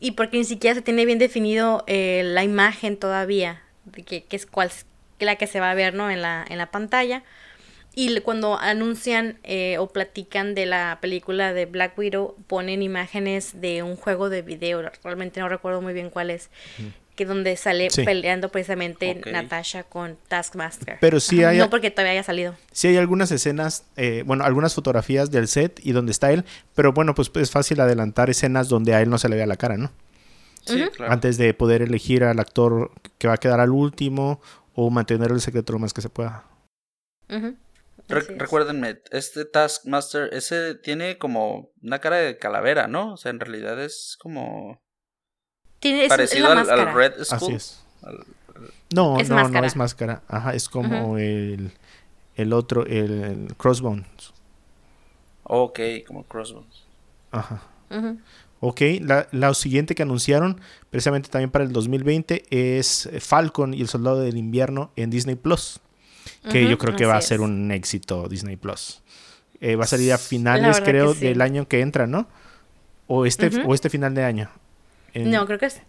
y porque ni siquiera se tiene bien definido eh, la imagen todavía, de que, que es cuál la que se va a ver, ¿no? En la, en la pantalla. Y cuando anuncian eh, o platican de la película de Black Widow, ponen imágenes de un juego de video, realmente no recuerdo muy bien cuál es, que donde sale Sí. peleando precisamente. Natasha con Taskmaster. Pero sí Ajá, hay- No porque todavía haya salido. Sí hay algunas escenas, eh, bueno, algunas fotografías del set y donde está él, pero bueno, pues es fácil adelantar escenas donde a él no se le vea la cara, ¿no? Sí, claro. Antes de poder elegir al actor que va a quedar al último o mantener el secreto lo más que se pueda. Ujú. Re- es. recuérdenme, este Taskmaster, ese tiene como una cara de calavera, ¿no? O sea, en realidad es como Tiene, es, es parecido la al. Red Skull. Así es. Al- No, Es no, no es máscara. Ajá, es como el, el otro, el, el Crossbones. Ok, como Crossbones. Ajá. Ok, la, la siguiente que anunciaron, precisamente también para el 2020, es Falcon y el Soldado del Invierno en Disney Plus. Que yo creo que va a ser es. un éxito Disney Plus. Eh, va a salir a finales, creo, sí. del año que entra, ¿no? O este, o este final de año. En- No, creo que es.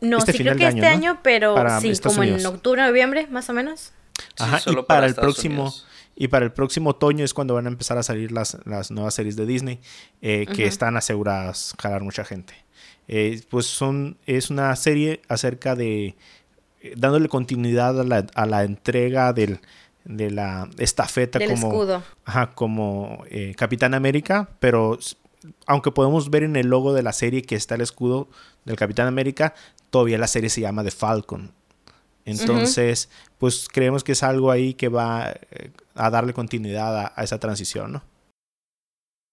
No, Este sí, creo final que de este año, ¿no? año, pero Para sí, Estados como Unidos. en octubre, noviembre, más o menos. Sí, Ajá, y para el próximo Unidos. y para el próximo otoño es cuando van a empezar a salir las, las nuevas series de Disney eh, que están aseguradas jalar mucha gente. Eh, pues son es una serie acerca de eh, dándole continuidad a la, a la entrega del de la estafeta Del como escudo. ajá, como eh, Capitán América, pero aunque podemos ver en el logo de la serie que está el escudo del Capitán América, todavía la serie se llama The Falcon. Entonces, pues creemos que es algo ahí que va eh, a darle continuidad a, a esa transición, ¿no?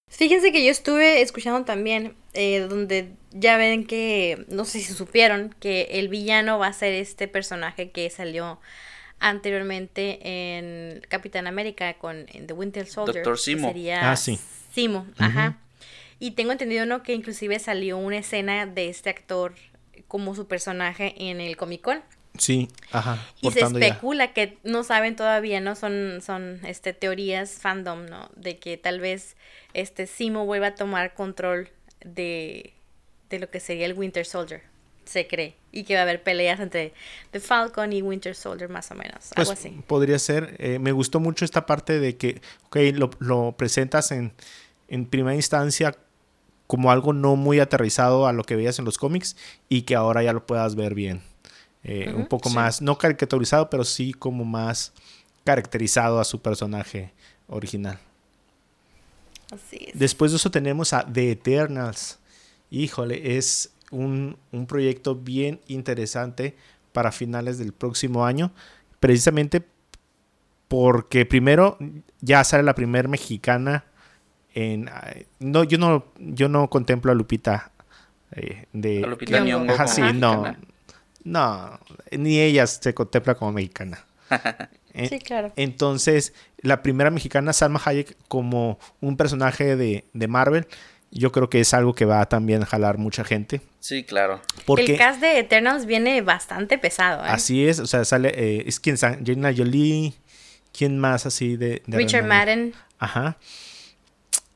Fíjense que yo estuve escuchando también, eh, donde ya ven que, no sé si supieron, que el villano va a ser este personaje que salió anteriormente en Capitán América con en The Winter Soldier. Dr. que Simo. Sería Ah, sí. Simo, ajá. Y tengo entendido, ¿no? Que inclusive salió una escena de este actor como su personaje en el Comic Con. Sí, ajá. Y se ya. especula que no saben todavía, ¿no? Son, son este, teorías fandom, ¿no? De que tal vez este Simo vuelva a tomar control de, de lo que sería el Winter Soldier. Se cree. Y que va a haber peleas entre The Falcon y Winter Soldier, más o menos. Pues algo así. podría ser. eh, me gustó mucho esta parte de que, ok, lo, lo presentas en, en primera instancia como algo no muy aterrizado a lo que veías en los cómics y que ahora ya lo puedas ver bien. Eh, Un poco Sí. más, no caricaturizado, pero sí como más caracterizado a su personaje original. Así es. Después de eso tenemos a The Eternals. Híjole, es un, un proyecto bien interesante para finales del próximo año. Precisamente porque primero ya sale la primer mexicana en... ay, No, yo no, yo no contemplo a Lupita eh, de... A Lupita Nyong'o. Ajá, sí, no. No, ni ella se contempla como mexicana. Eh, Sí, claro. entonces, la primera mexicana, Salma Hayek, como un personaje de, de Marvel, Yo creo que es algo que va a también jalar mucha gente. Sí, claro. Porque El cast de Eternals viene bastante pesado. ¿eh? así es, o sea, sale, eh, es quien, Angelina Jolie, ¿quién más así de... de Richard? Madden Ajá.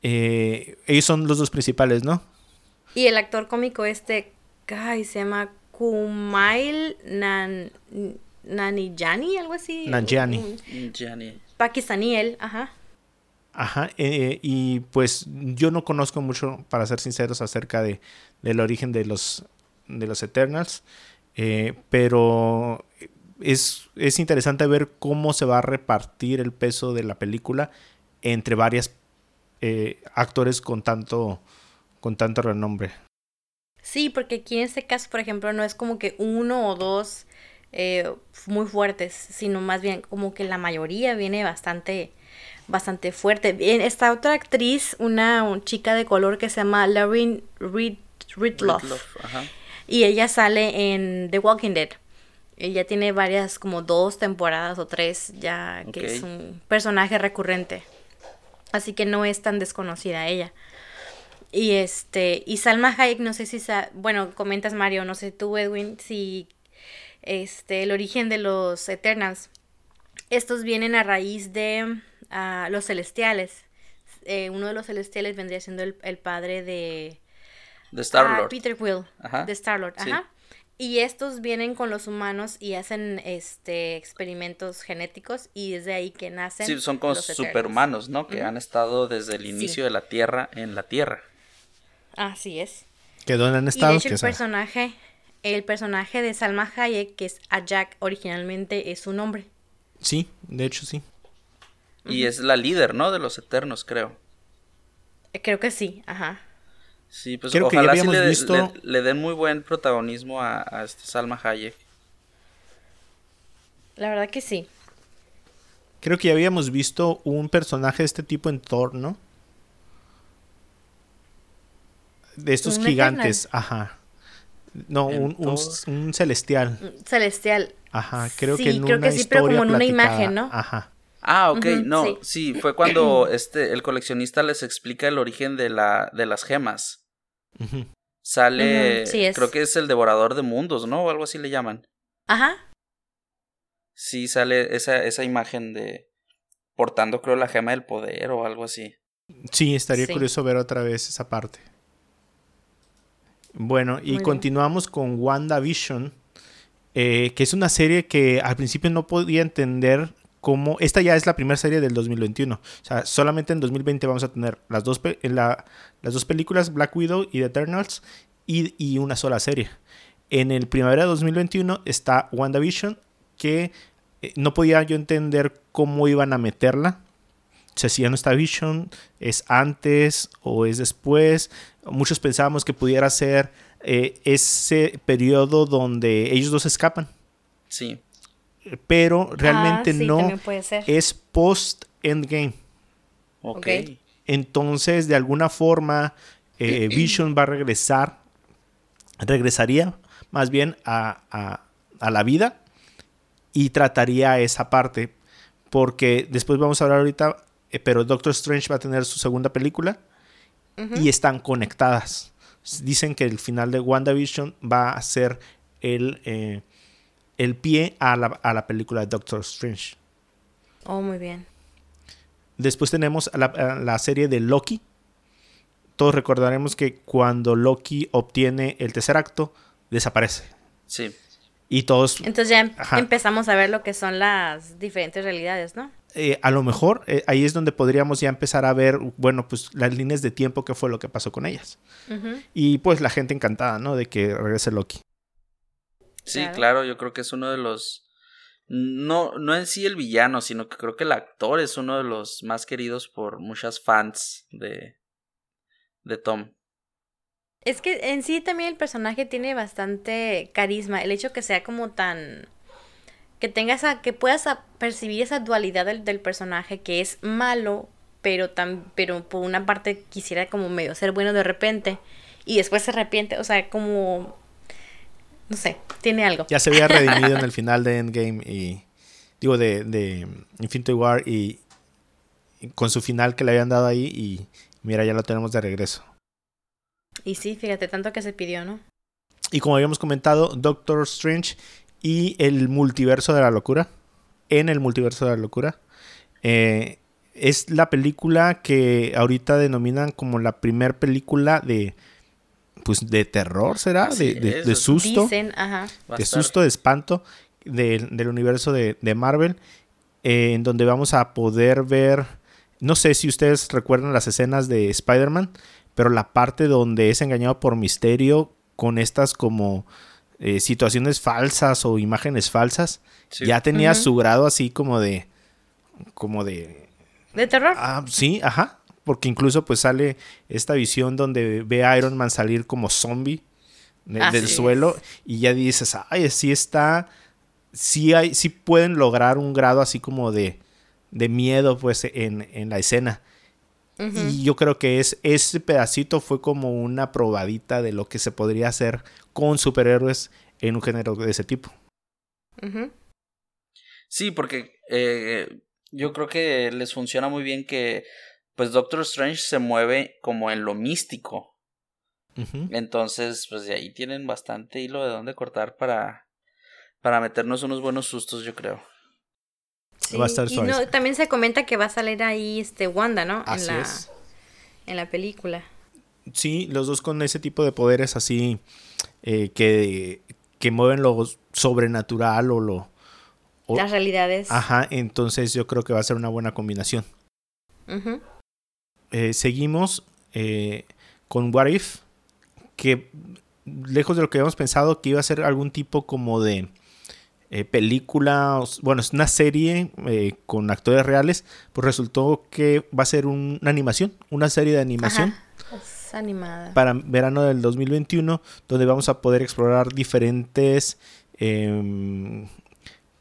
Eh, ellos son los dos principales, ¿no? y el actor cómico este, ay, se llama Kumail Nan, Nanjiani, algo así. Gianni. Pakistaní él, ajá. Ajá, eh, y pues yo no conozco mucho, para ser sinceros, acerca de, del origen de los, de los Eternals, eh, pero es, es interesante ver cómo se va a repartir el peso de la película entre varios actores con tanto, con tanto renombre. Sí, porque aquí en este caso, por ejemplo, no es como que uno o dos eh, muy fuertes, sino más bien como que la mayoría viene bastante, bastante fuerte. Bien, Esta otra actriz, una, un chica de color que se llama Lauren Rid Ridloff, Ridloff, Ajá. y ella sale en The Walking Dead. Ella tiene varias, como dos temporadas o tres ya, que es un personaje recurrente. Así que no es tan desconocida ella. Y este, y Salma Hayek, no sé si, sa- bueno, comentas Mario, no sé tú Edwin, si este, el origen de los Eternals, estos vienen a raíz de ah, los celestiales. Eh, uno de los celestiales vendría siendo el, el padre de De ah, Star-Lord. Peter Quill, Ajá. de Star-Lord, Sí. ajá. Y estos vienen con los humanos y hacen este experimentos genéticos y es de ahí que nacen. Sí, son como los superhumanos, ¿no? Que han estado desde el Sí. inicio de la Tierra en la Tierra. Así es. Que donde han Y de estado, hecho que el personaje, el personaje de Salma Hayek, que es Ajak originalmente, es su nombre. Sí, de hecho sí. Y es la líder, ¿no? De los Eternos, creo. Eh, Creo que sí, ajá. Sí, pues Creo ojalá sí habíamos le, visto- le- le den muy buen protagonismo a, a este Salma Hayek. La verdad que sí. Creo que ya habíamos visto un personaje de este tipo en Thor, ¿no? De estos ¿Un gigantes, ajá. No, un, un- un celestial. Celestial. Ajá, creo Sí, que en creo una que sí, pero historia como en una imagen, ¿no? Ajá. Ah, ok, no, sí. sí. fue cuando este el coleccionista les explica el origen de la de las gemas. ujú. Sale, sí es. creo que es el devorador de mundos, ¿no? O algo así le llaman. Ajá. Sí, sale esa, esa imagen de portando, creo, la gema del poder o algo así. Sí, estaría Sí. curioso ver otra vez esa parte. Bueno, y continuamos con WandaVision, eh, que es una serie que al principio no podía entender cómo... Esta ya es la primera serie del 2021. O sea, solamente en 2020 vamos a tener las dos, pe- la- las dos películas, Black Widow y The Eternals, y, y una sola serie. En el primavera de 2021 está WandaVision, que eh, no podía yo entender cómo iban a meterla. O sea, si ya no está Vision, es antes o es después. Muchos pensábamos que pudiera ser eh, ese periodo donde ellos dos escapan. Sí. Pero realmente Ah, sí, no puede ser. es post-endgame. Ok. Ok. Entonces, de alguna forma, eh, Vision va a regresar, regresaría más bien a, a- a la vida y trataría esa parte. Porque después vamos a hablar ahorita, pero Doctor Strange va a tener su segunda película y están conectadas. Dicen que el final de WandaVision va a ser el, eh, el pie a la, a la película de Doctor Strange. Oh, muy bien. Después tenemos la, a la serie de Loki. Todos recordaremos que cuando Loki obtiene el tercer acto, desaparece. Sí. Y todos, Entonces ya em- Ajá. empezamos a ver lo que son las diferentes realidades, ¿no? Eh, a lo mejor, eh, ahí es donde podríamos ya empezar a ver, bueno, pues las líneas de tiempo, qué fue lo que pasó con ellas. Y pues la gente encantada, ¿no? De que regrese Loki. Sí, Claro. claro, yo creo que es uno de los no no en sí el villano, sino que creo que el actor es uno de los más queridos por muchas fans de de Tom. Es que en sí también el personaje tiene bastante carisma. El hecho que sea como tan. Que tenga esa. que puedas percibir esa dualidad del, del personaje que es malo, pero tan. pero por una parte quisiera como medio ser bueno de repente. Y después se arrepiente. O sea, como. No sé, tiene algo. Ya se había redimido en el final de Endgame y. Digo, de, de Infinity War y, y con su final que le habían dado ahí. Y mira, ya lo tenemos de regreso. Y sí, fíjate, tanto que se pidió, ¿no? Y como habíamos comentado, Doctor Strange y el multiverso de la locura. En el multiverso de la locura. Eh, es la película que ahorita denominan como la primer película de pues de terror será de, de- susto Dicen, ajá. De susto de espanto del- del universo de, de Marvel eh, en donde vamos a poder ver no sé si ustedes recuerdan las escenas de Spider-Man pero la parte donde es engañado por Misterio con estas como eh, situaciones falsas o imágenes falsas Sí. ya tenía su grado así como de como de ¿De terror? Ah, sí, ajá. Porque incluso pues sale esta visión donde ve a Iron Man salir como zombie de- del es. suelo y ya dices, ay, sí está, sí hay, sí pueden lograr un grado así como de, de miedo pues en, en la escena. Y yo creo que es, ese pedacito fue como una probadita de lo que se podría hacer con superhéroes en un género de ese tipo. Sí, porque eh, yo creo que les funciona muy bien que pues Doctor Strange se mueve como en lo místico. Entonces, pues de ahí tienen bastante hilo de dónde cortar para, para meternos unos buenos sustos, yo creo. Sí, Va a estar y no, también se comenta que va a salir ahí este Wanda, ¿no? Así en la, es. En la película. Sí, los dos con ese tipo de poderes así eh, que, que mueven lo sobrenatural o lo... o- Las realidades. Ajá, entonces yo creo que va a ser una buena combinación. Eh, seguimos eh, con What If, que lejos de lo que habíamos pensado que iba a ser algún tipo como de eh, película, bueno, es una serie eh, con actores reales, pues resultó que va a ser un- una animación, una serie de animación. Ajá. Animada. para verano del 2021, donde vamos a poder explorar diferentes... em,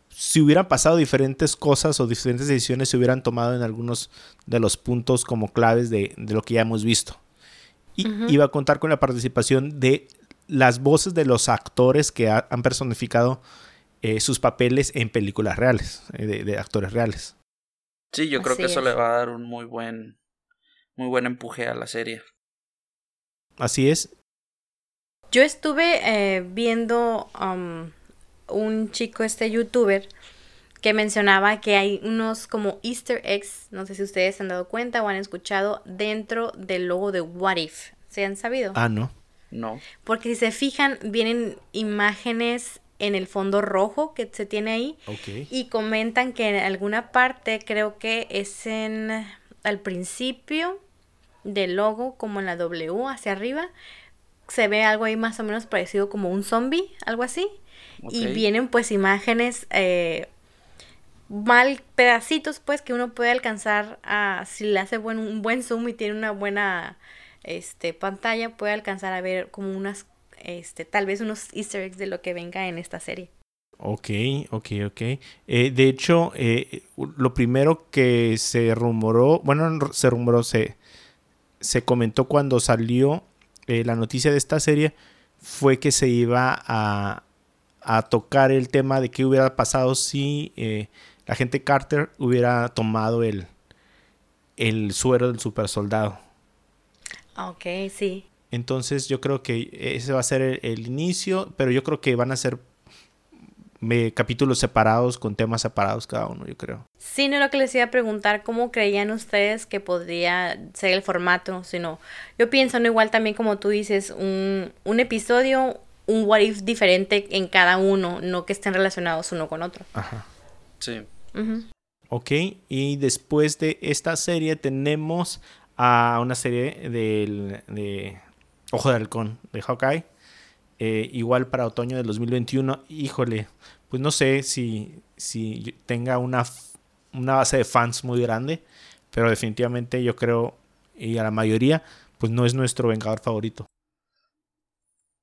si hubieran pasado diferentes cosas o diferentes decisiones se hubieran tomado en algunos de los puntos como claves de, de lo que ya hemos visto. Y Ujú. iba a contar con la participación de las voces de los actores que ha- han personificado eh, sus papeles en películas reales, eh, de, de actores reales. Sí, yo creo Así que eso es. le va a dar un muy buen, muy buen empuje a la serie. Así es. Yo estuve eh, viendo um, un chico, este youtuber, que mencionaba que hay unos como easter eggs, no sé si ustedes se han dado cuenta o han escuchado, dentro del logo de What If. ¿Se han sabido? Ah, no. No. Porque si se fijan, vienen imágenes en el fondo rojo que se tiene ahí Ok. y comentan que en alguna parte, creo que es en al principio del logo, como en la W hacia arriba, se ve algo ahí más o menos parecido como un zombie, algo así. Y vienen pues imágenes eh, mal pedacitos pues que uno puede alcanzar a si le hace buen, un buen zoom y tiene una buena este pantalla puede alcanzar a ver como unas este tal vez unos easter eggs de lo que venga en esta serie. Ok, ok, ok. Eh, de hecho, eh, lo primero que se rumoró, bueno, no se rumoró, se, se comentó cuando salió eh, la noticia de esta serie, fue que se iba a, a tocar el tema de qué hubiera pasado si eh, la gente Carter hubiera tomado el, el suero del super soldado. Ah, Ok, sí. Entonces yo creo que ese va a ser el, el inicio, pero yo creo que van a ser capítulos separados con temas separados cada uno, yo creo. Sí, no lo que les iba a preguntar, ¿cómo creían ustedes que podría ser el formato? Sino, yo pienso, no igual también como tú dices, un, un episodio, un what if diferente en cada uno, no que estén relacionados uno con otro. Ajá. Sí. Ok, y después de esta serie tenemos a una serie del, de Ojo de Halcón, de Hawkeye. Eh, igual para otoño del 2021. Híjole, pues no sé si, si tenga una, una base de fans muy grande, pero definitivamente yo creo, y a la mayoría, pues no es nuestro Vengador favorito.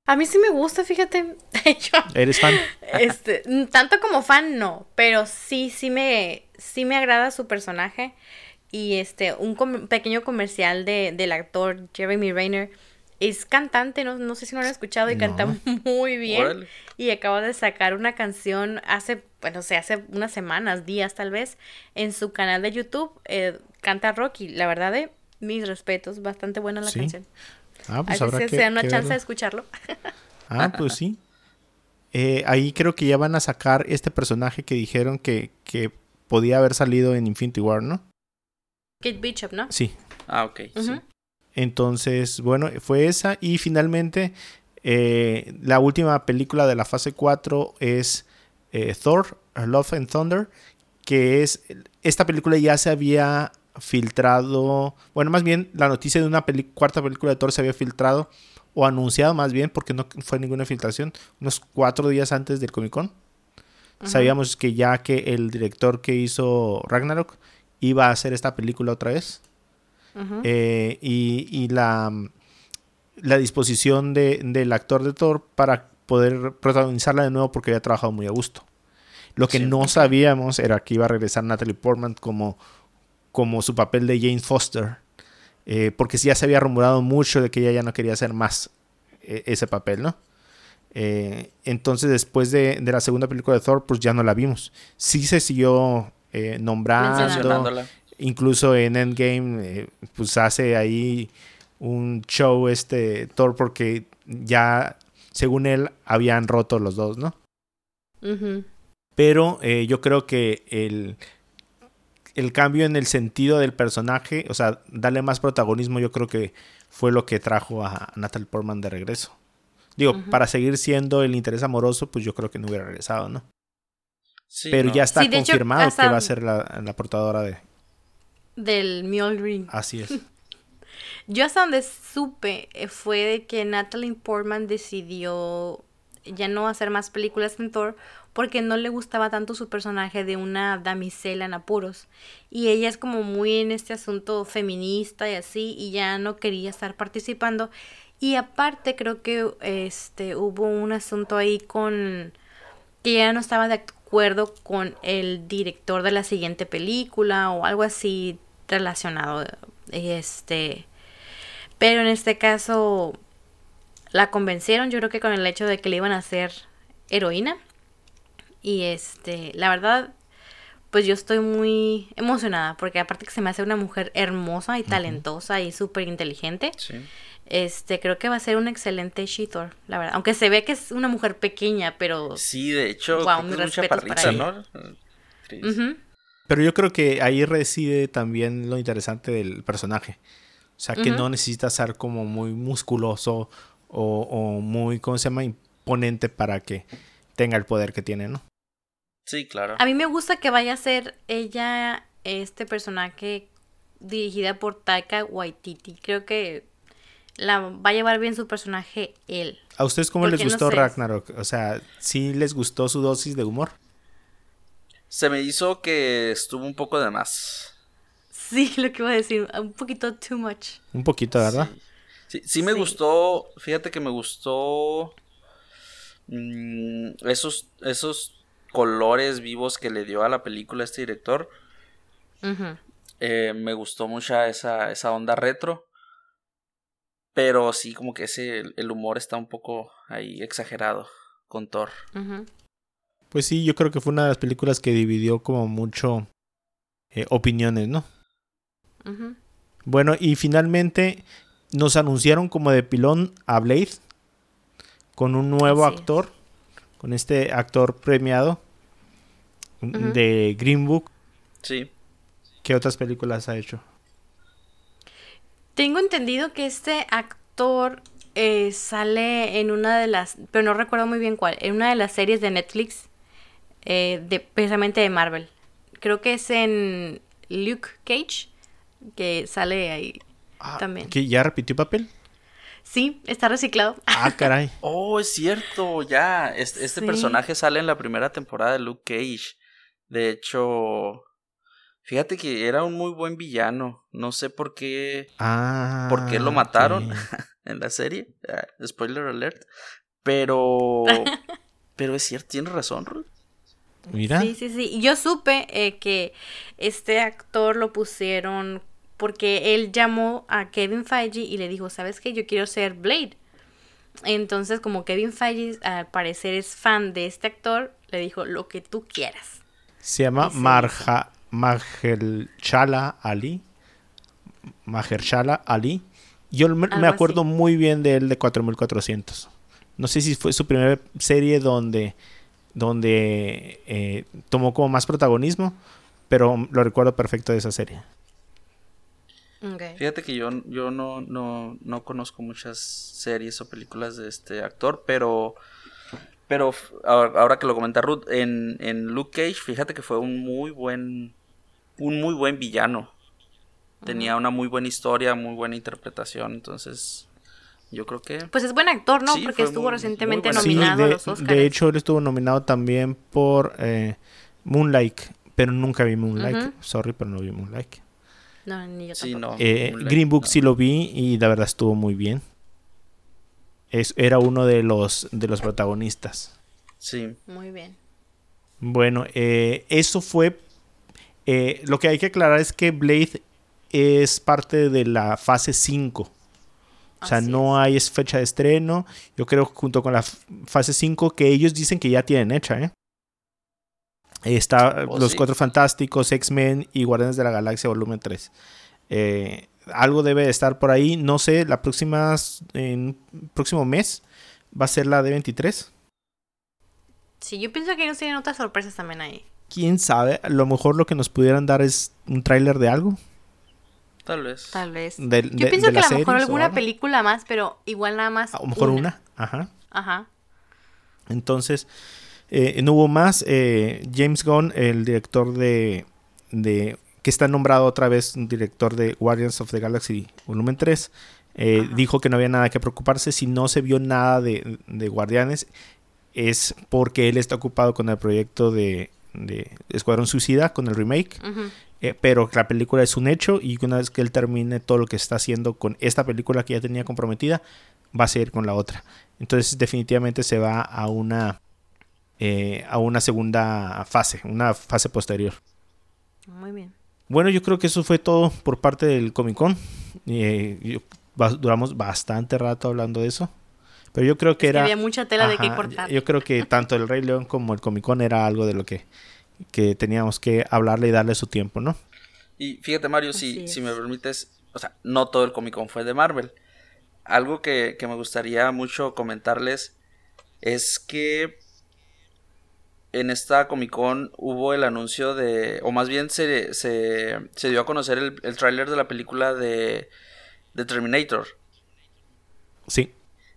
A mí sí me gusta, fíjate. Yo, ¿Eres fan? este, tanto como fan no, pero sí, sí me, sí me agrada su personaje. Y este, un com- pequeño comercial de, del actor Jeremy Rayner. Es cantante, no, no sé si no lo han escuchado y No. canta muy bien. Y acaba de sacar una canción hace, bueno, sé, hace unas semanas, días tal vez, en su canal de YouTube. eh, canta Rocky. La verdad, eh, mis respetos, bastante buena la Sí. canción. Ah, pues Así habrá que, se da una que chance verlo. de escucharlo. Ah, pues sí. Eh, ahí creo que ya van a sacar este personaje que dijeron que, que podía haber salido en Infinity War, ¿no? Kate Bishop, ¿no? Sí. Ah, ok. sí. Entonces, bueno, fue esa. Y finalmente, eh, la última película de la fase 4 es eh, Thor, Love and Thunder, que es, esta película ya se había filtrado, bueno, más bien la noticia de una cuarta película de Thor se había filtrado, o anunciado más bien, porque no fue ninguna filtración, unos cuatro días antes del Comic Con. Sabíamos que ya que el director que hizo Ragnarok iba a hacer esta película otra vez. Eh, y, y la, la disposición de- del actor de Thor para poder protagonizarla de nuevo porque había trabajado muy a gusto. Lo que Sí. no sabíamos era que iba a regresar Natalie Portman como, como su papel de Jane Foster. eh, porque sí ya se había rumorado mucho de que ella ya no quería hacer más eh, ese papel, ¿no? Eh, entonces después de, de la segunda película de Thor, pues ya no la vimos. Sí se siguió eh, nombrando. Incluso en Endgame, eh, pues hace ahí un show este Thor porque ya, según él, habían roto los dos, ¿no? Pero eh, yo creo que el, el cambio en el sentido del personaje, o sea, darle más protagonismo, yo creo que fue lo que trajo a Natalie Portman de regreso. Digo, para seguir siendo el interés amoroso, pues yo creo que no hubiera regresado, ¿no? Sí, Pero no. ya está Sí, de hecho, confirmado hasta- que va a ser la, la portadora de... Del Mjolnir. Así es. Yo hasta donde supe eh, fue de que Natalie Portman decidió ya no hacer más películas en Thor porque no le gustaba tanto su personaje de una damisela en apuros. Y ella es como muy en este asunto feminista y así y ya no quería estar participando. Y aparte creo que este hubo un asunto ahí con que ya no estaba de acuerdo con el director de la siguiente película o algo así relacionado. Este, pero en este caso la convencieron, yo creo que con el hecho de que le iban a hacer heroína. Y este, la verdad, pues yo estoy muy emocionada porque aparte que se me hace una mujer hermosa y talentosa y súper inteligente. Sí. Este, creo que va a ser un excelente She-Thor, la verdad. Aunque se ve que es una mujer pequeña, pero... Sí, de hecho. Pero yo creo que ahí reside también lo interesante del personaje. O sea, que no necesita ser como muy musculoso o, o muy, ¿cómo se llama? Imponente para que tenga el poder que tiene, ¿no? Sí, claro. A mí me gusta que vaya a ser ella, este personaje dirigida por Taika Waititi. Creo que la va a llevar bien su personaje él. ¿A ustedes cómo les no gustó sé. Ragnarok? O sea, ¿sí les gustó su dosis de humor? Se me hizo que estuvo un poco de más. Sí, lo que iba a decir, un poquito too much. Un poquito, ¿verdad? Sí, sí me Sí. gustó, fíjate que me gustó mm, esos, esos colores vivos que le dio a la película este director. Eh, me gustó mucho esa, esa onda retro. Pero sí, como que ese, el humor está un poco ahí exagerado con Thor. Pues sí, yo creo que fue una de las películas que dividió como mucho eh, opiniones, ¿no? Bueno, y finalmente nos anunciaron como de pilón a Blade con un nuevo Así es. actor, con este actor premiado Ujú. de Green Book. Sí. ¿Qué otras películas ha hecho? Tengo entendido que este actor eh, sale en una de las, pero no recuerdo muy bien cuál, en una de las series de Netflix, eh, de, precisamente de Marvel. Creo que es en Luke Cage, que sale ahí también. ¿Que ya repitió papel? Sí, está reciclado. Ah, caray. Oh, es cierto, ya. Este, este Sí. personaje sale en la primera temporada de Luke Cage. De hecho, fíjate que era un muy buen villano. No sé por qué, Ah. por qué lo mataron en la serie. Ah, spoiler alert. Pero, pero es cierto, tienes razón, Ruth. Mira. Sí, sí, sí. Y yo supe eh, que este actor lo pusieron porque él llamó a Kevin Feige y le dijo, ¿sabes qué? Yo quiero ser Blade. Entonces, como Kevin Feige al parecer es fan de este actor, le dijo, lo que tú quieras. Se llama Marja, Mahershala Ali. Mahershala Ali. Yo me, acuerdo así. muy bien de él de 4400. No sé si fue su primera serie donde, donde eh, tomó como más protagonismo, pero lo recuerdo perfecto de esa serie. Fíjate que yo, yo no, no, no conozco muchas series o películas de este actor, pero pero ahora que lo comenta Ruth, en, en Luke Cage, fíjate que fue un muy buen un muy buen villano. Tenía una muy buena historia, muy buena interpretación, entonces yo creo que Pues es buen actor, ¿no? Sí, Porque estuvo muy- recientemente muy buen Sí, nominado a de, los Oscars. de hecho él estuvo nominado también por eh, Moonlight, pero nunca vi Moonlight. Sorry, pero no vi Moonlight. No, ni yo sí, tampoco. no. Eh, Green Book no. sí lo vi y la verdad estuvo muy bien. Es, era uno de los, de los protagonistas. Sí, Muy bien. Bueno, eh, eso fue. eh, lo que hay que aclarar es que Blade es parte de la fase 5. O sea, Así no hay fecha de estreno. Yo creo que junto con la fase 5 que ellos dicen que ya tienen hecha, ¿eh? Está Oh, Los sí. Cuatro Fantásticos, X-Men y Guardianes de la Galaxia Volumen 3. Eh, algo debe de estar por ahí. No sé, la próxima, en próximo mes va a ser la de 23. Sí, yo pienso que ellos tienen otras sorpresas también ahí. quién sabe, a lo mejor lo que nos pudieran dar es un tráiler de algo. Tal vez. Tal vez. De- yo de- pienso de que a lo mejor alguna película más, pero igual nada más. A lo mejor una. Ajá. Ajá. Entonces, eh, no hubo más. Eh, James Gunn, el director de, de- que está nombrado otra vez un director de Guardians of the Galaxy Volumen 3, eh, dijo que no había nada que preocuparse. Si no se vio nada de, de Guardianes, es porque él está ocupado con el proyecto de, de Escuadrón Suicida, con el remake. Ujú. Eh, pero la película es un hecho y que una vez que él termine todo lo que está haciendo con esta película que ya tenía comprometida, va a seguir con la otra. Entonces definitivamente se va a una eh, a una segunda fase, una fase posterior. Muy bien. Bueno, yo creo que eso fue todo por parte del Comic Con. Eh, yo- duramos bastante rato hablando de eso. Pero yo creo que Es que era... había mucha tela de qué Ajá, cortar. Yo creo que tanto el Rey León como el Comic Con era algo de lo que, que teníamos que hablarle y darle su tiempo, ¿no? Y fíjate, Mario, si, si es. me permites, o sea, no todo el Comic Con fue de Marvel. Algo que, que me gustaría mucho comentarles es que en esta Comic Con hubo el anuncio de, o más bien se, se, se dio a conocer el, el tráiler de la película de, de Terminator, Sí.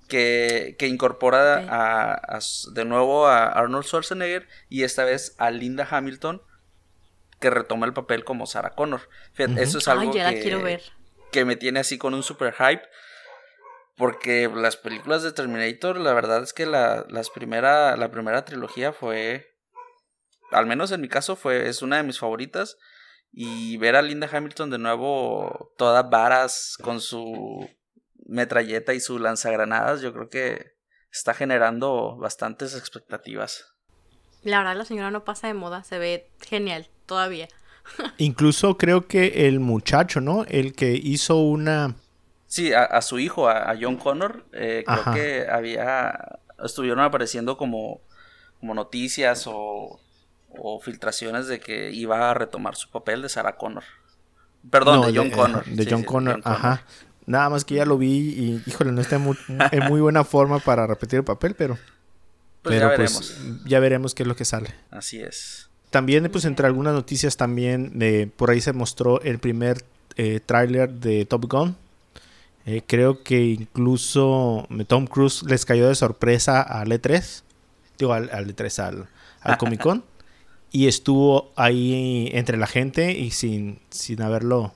Que, que incorpora a, de nuevo a Arnold Schwarzenegger y esta vez a Linda Hamilton, que retoma el papel como Sarah Connor. Fíjate. Eso es algo Ay, ya la que, quiero ver. que me tiene así con un super hype. Porque las películas de Terminator, la verdad es que la, las primera, la primera trilogía fue, al menos en mi caso, fue, es una de mis favoritas. Y ver a Linda Hamilton de nuevo, toda varas con su metralleta y su lanzagranadas, yo creo que está generando bastantes expectativas. La verdad, la señora no pasa de moda. Se ve genial todavía. Incluso creo que el muchacho, ¿no? El que hizo una... Sí, a, a su hijo, a, a John Connor, eh, creo Ajá. que había, estuvieron apareciendo como, como noticias o, o filtraciones de que iba a retomar su papel de Sarah Connor. Perdón, no, de John Connor. De Sí, John sí, Connor, ajá. Nada más que ya lo vi y, híjole, no está en muy, en muy buena forma para repetir el papel, pero... Pues pero ya pues veremos. ya veremos qué es lo que sale. Así es. También, pues entre algunas noticias también, de, por ahí se mostró el primer eh, tráiler de Top Gun. Eh, creo que incluso eh, Tom Cruise les cayó de sorpresa al E3. Digo, al, al E3, al, al Comic Con. y estuvo ahí entre la gente y sin, sin haberlo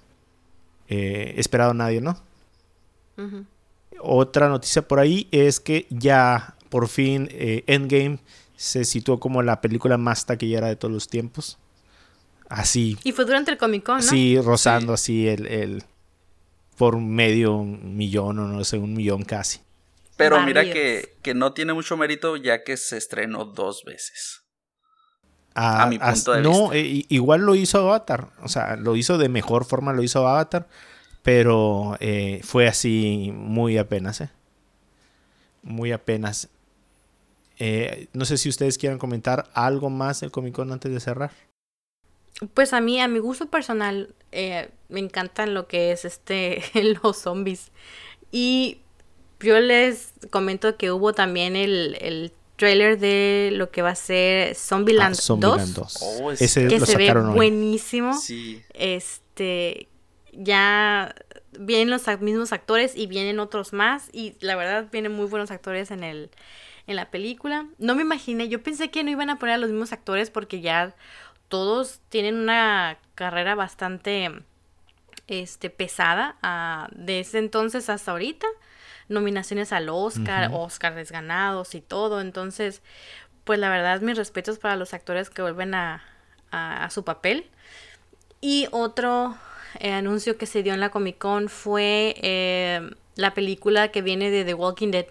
eh, esperado nadie, ¿no? Otra noticia por ahí es que ya por fin eh, Endgame se situó como la película más taquillera de todos los tiempos. Así, Y fue durante el Comic Con, ¿no? sí, rozando así el, el- por medio millón o no sé, un millón casi. Pero mira que, que no tiene mucho mérito ya que se estrenó dos veces. A mi punto de no, vista. eh, igual lo hizo Avatar. O sea, lo hizo de mejor forma, lo hizo Avatar. Pero eh, fue así muy apenas, ¿eh? Muy apenas. Eh, no sé si ustedes quieren comentar algo más del Comic Con antes de cerrar. Pues a mí, a mi gusto personal, eh, me encantan lo que es este los zombies. Y yo les comento que hubo también el, el trailer de lo que va a ser Zombieland, Ah, Zombieland 2. 2. Oh, es- Ese que lo se ve hoy. buenísimo. Sí. Este, ya vienen los mismos actores y vienen otros más. Y la verdad, vienen muy buenos actores en el en la película. No me imaginé, yo pensé que no iban a poner a los mismos actores porque ya todos tienen una carrera bastante este, pesada ah, de ese entonces hasta ahorita. Nominaciones al Oscar, Oscar desganados y todo. Entonces, pues la verdad, mis respetos para los actores que vuelven a, a- a su papel. Y otro eh, anuncio que se dio en la Comic Con fue eh, la película que viene de The Walking Dead.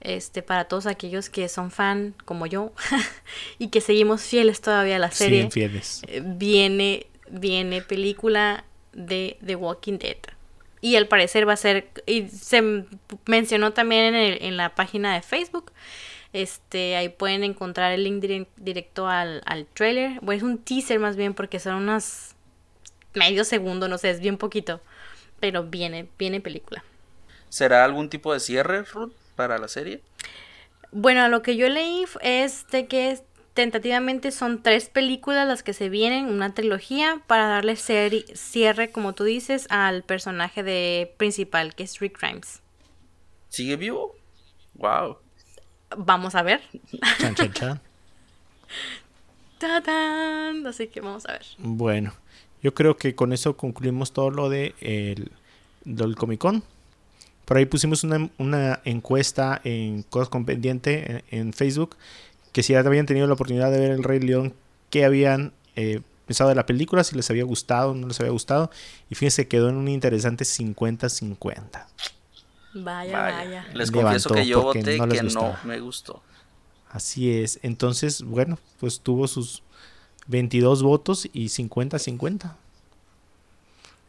Este, para todos aquellos que son fan como yo y que seguimos fieles todavía a la serie Sí, infieles. eh, viene, viene película de The Walking Dead. Y al parecer va a ser, y se mencionó también en, el- en la página de Facebook. Este, ahí pueden encontrar el link direc- directo al, al trailer. Bueno, es un teaser más bien porque son unos medio segundo, no sé, es bien poquito. Pero viene, viene película. ¿Será algún tipo de cierre, Ruth, para la serie? Bueno, lo que yo leí es de que tentativamente son tres películas las que se vienen, una trilogía, para darle cierre, como tú dices, al personaje de principal, que es Rick Grimes. ¿Sigue vivo? Wow. Vamos a ver. Chan, chan, chan. Así que vamos a ver. Bueno, yo creo que con eso concluimos todo lo de el, del Comic Con. Por ahí pusimos una, una encuesta en Cosas con Pendiente en, en Facebook. Que si ya habían tenido la oportunidad de ver El Rey León, qué habían eh, pensado de la película, si les había gustado o no les había gustado. Y fíjense, quedó en un interesante 50-50. Vaya, Vaya. vaya. Les Levantó confieso que yo porque voté no les que no gustaba. me gustó. Así es. Entonces, bueno, pues tuvo sus 22 votos y 50-50.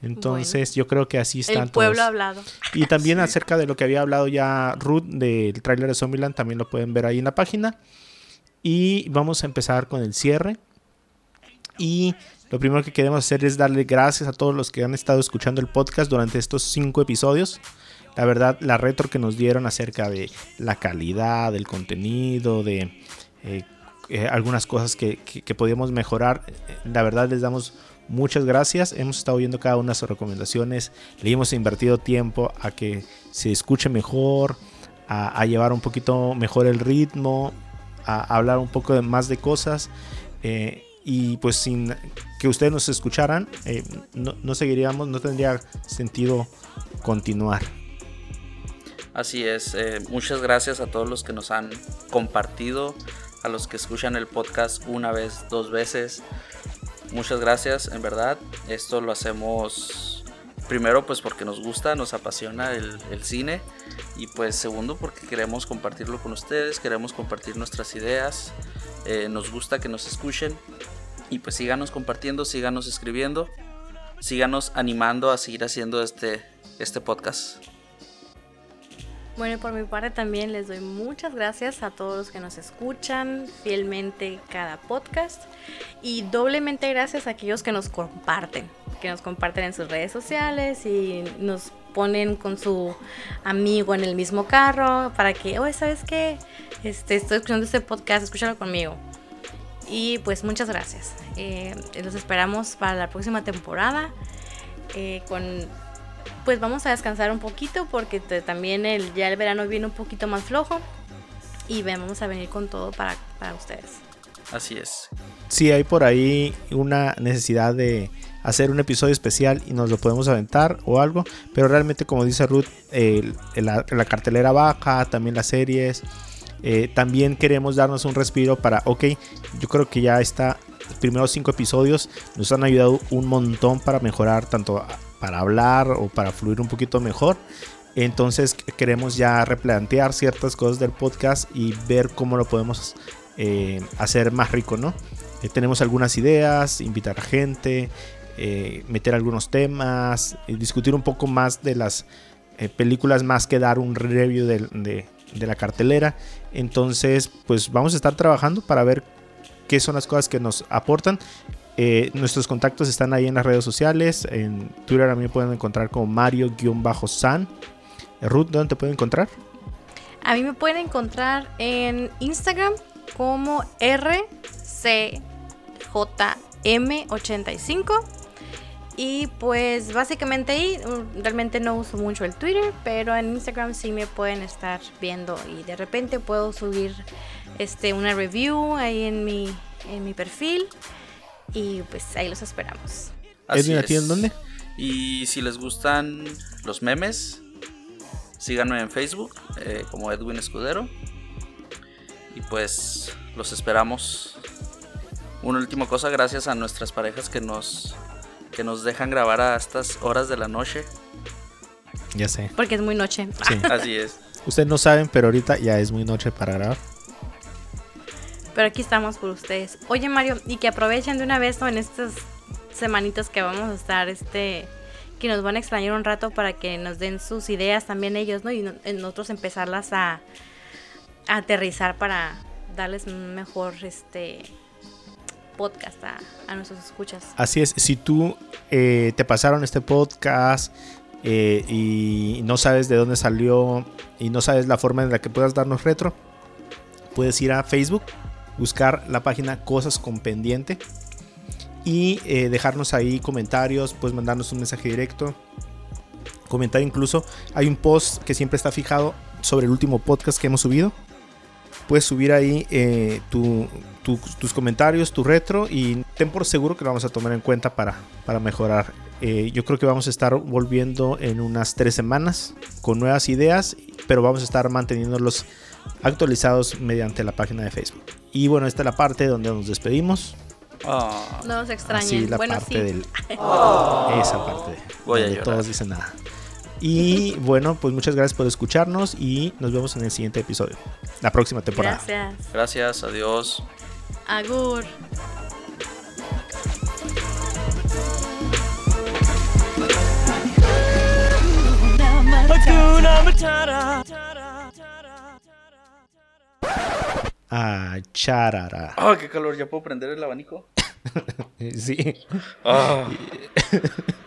Entonces, yo creo que así están El pueblo todos. ha hablado. Y también Sí. acerca de lo que había hablado ya Ruth del tráiler de Zombieland, también lo pueden ver ahí en la página. Y vamos a empezar con el cierre. Y lo primero que queremos hacer es darle gracias a todos los que han estado escuchando el podcast durante estos cinco episodios. La verdad, la retro que nos dieron acerca de la calidad del contenido, de eh, eh, algunas cosas que, que, podíamos mejorar, la verdad les damos muchas gracias. Hemos estado viendo cada una de sus recomendaciones. Le hemos invertido tiempo a que se escuche mejor, a, llevar un poquito mejor el ritmo, a hablar un poco de- más de cosas. eh, y pues sin que ustedes nos escucharan, eh, no, no seguiríamos, no tendría sentido continuar. Así es, muchas gracias a todos los que nos han compartido, a los que escuchan el podcast una vez, dos veces. Muchas gracias, en verdad. Esto lo hacemos primero pues porque nos gusta, nos apasiona el, cine y pues segundo porque queremos compartirlo con ustedes, queremos compartir nuestras ideas, eh, nos gusta que nos escuchen y pues síganos compartiendo, síganos escribiendo, síganos animando a seguir haciendo este, este podcast. Bueno, y por mi parte también les doy muchas gracias a todos los que nos escuchan fielmente cada podcast y doblemente gracias a aquellos que nos comparten, que nos comparten en sus redes sociales y nos ponen con su amigo en el mismo carro para que, oye, ¿sabes qué? Este, estoy escuchando este podcast, escúchalo conmigo. Y pues muchas gracias. Eh, los esperamos para la próxima temporada eh, con pues vamos a descansar un poquito porque también el, ya el verano viene un poquito más flojo y ven, vamos a venir con todo para, para ustedes. Así es. Si hay por ahí una necesidad de hacer un episodio especial y nos lo podemos aventar o algo, pero realmente como dice Ruth, el- la, la cartelera baja, también las series, eh, también queremos darnos un respiro para, ok, yo creo que ya está, los primeros cinco episodios nos han ayudado un montón para mejorar tanto a- para hablar o para fluir un poquito mejor. Entonces queremos ya replantear ciertas cosas del podcast y ver cómo lo podemos eh, hacer más rico, ¿no? Eh, tenemos algunas ideas, invitar a gente, eh, meter algunos temas, discutir un poco más de las películas más que dar un review de, de la cartelera. Entonces, pues vamos a estar trabajando para ver qué son las cosas que nos aportan. Eh, nuestros contactos están ahí en las redes sociales. En Twitter a mí me pueden encontrar como Mario-San. Ruth, ¿dónde te pueden encontrar? A mí me pueden encontrar en Instagram como RCJM85. Y pues básicamente ahí mm, realmente no uso mucho el Twitter, pero en Instagram sí me pueden estar viendo y de repente puedo subir este una review ahí en mi en mi perfil y pues ahí los esperamos. Así Edwin, ¿a ti en dónde? Y si les gustan los memes, síganme en Facebook eh, como Edwin Escudero. Y pues los esperamos. Una última cosa, gracias a nuestras parejas que nos, que nos dejan grabar a estas horas de la noche. Ya sé. Porque es muy noche. Sí. Así es. Ustedes no saben, pero ahorita ya es muy noche para grabar. Pero aquí estamos por ustedes. Oye Mario, y que aprovechen de una vez ¿no? en estas semanitas que vamos a estar, este, que nos van a extrañar un rato para que nos den sus ideas también ellos, ¿no? Y nosotros empezarlas a, a aterrizar para darles un mejor, este, podcast a, a nuestros escuchas. Así es, si tú eh, te pasaron este podcast eh, y no sabes de dónde salió y no sabes la forma en la que puedas darnos retro, puedes ir a Facebook, buscar la página Cosas con Pendiente y eh, dejarnos ahí comentarios, puedes mandarnos un mensaje directo, comentar incluso. Hay un post que siempre está fijado sobre el último podcast que hemos subido. Puedes subir ahí eh, tu- tu- tus comentarios, tu retro y ten por seguro que lo vamos a tomar en cuenta para, para mejorar. Eh, yo creo que vamos a estar volviendo en unas tres semanas con nuevas ideas, pero vamos a estar manteniéndolos actualizados mediante la página de Facebook. Y bueno, esta es la parte donde nos despedimos. Ah, No nos extrañen. Así la bueno, parte sí. del. Esa parte. Voy a donde llorar. todos dicen nada. Y bueno, pues muchas gracias por escucharnos y nos vemos en el siguiente episodio. La próxima temporada. Gracias. gracias, adiós. Agur. Hakuna Matata. Ah, charara. Ah, qué calor, ¿ya puedo prender el abanico? Sí. Ah.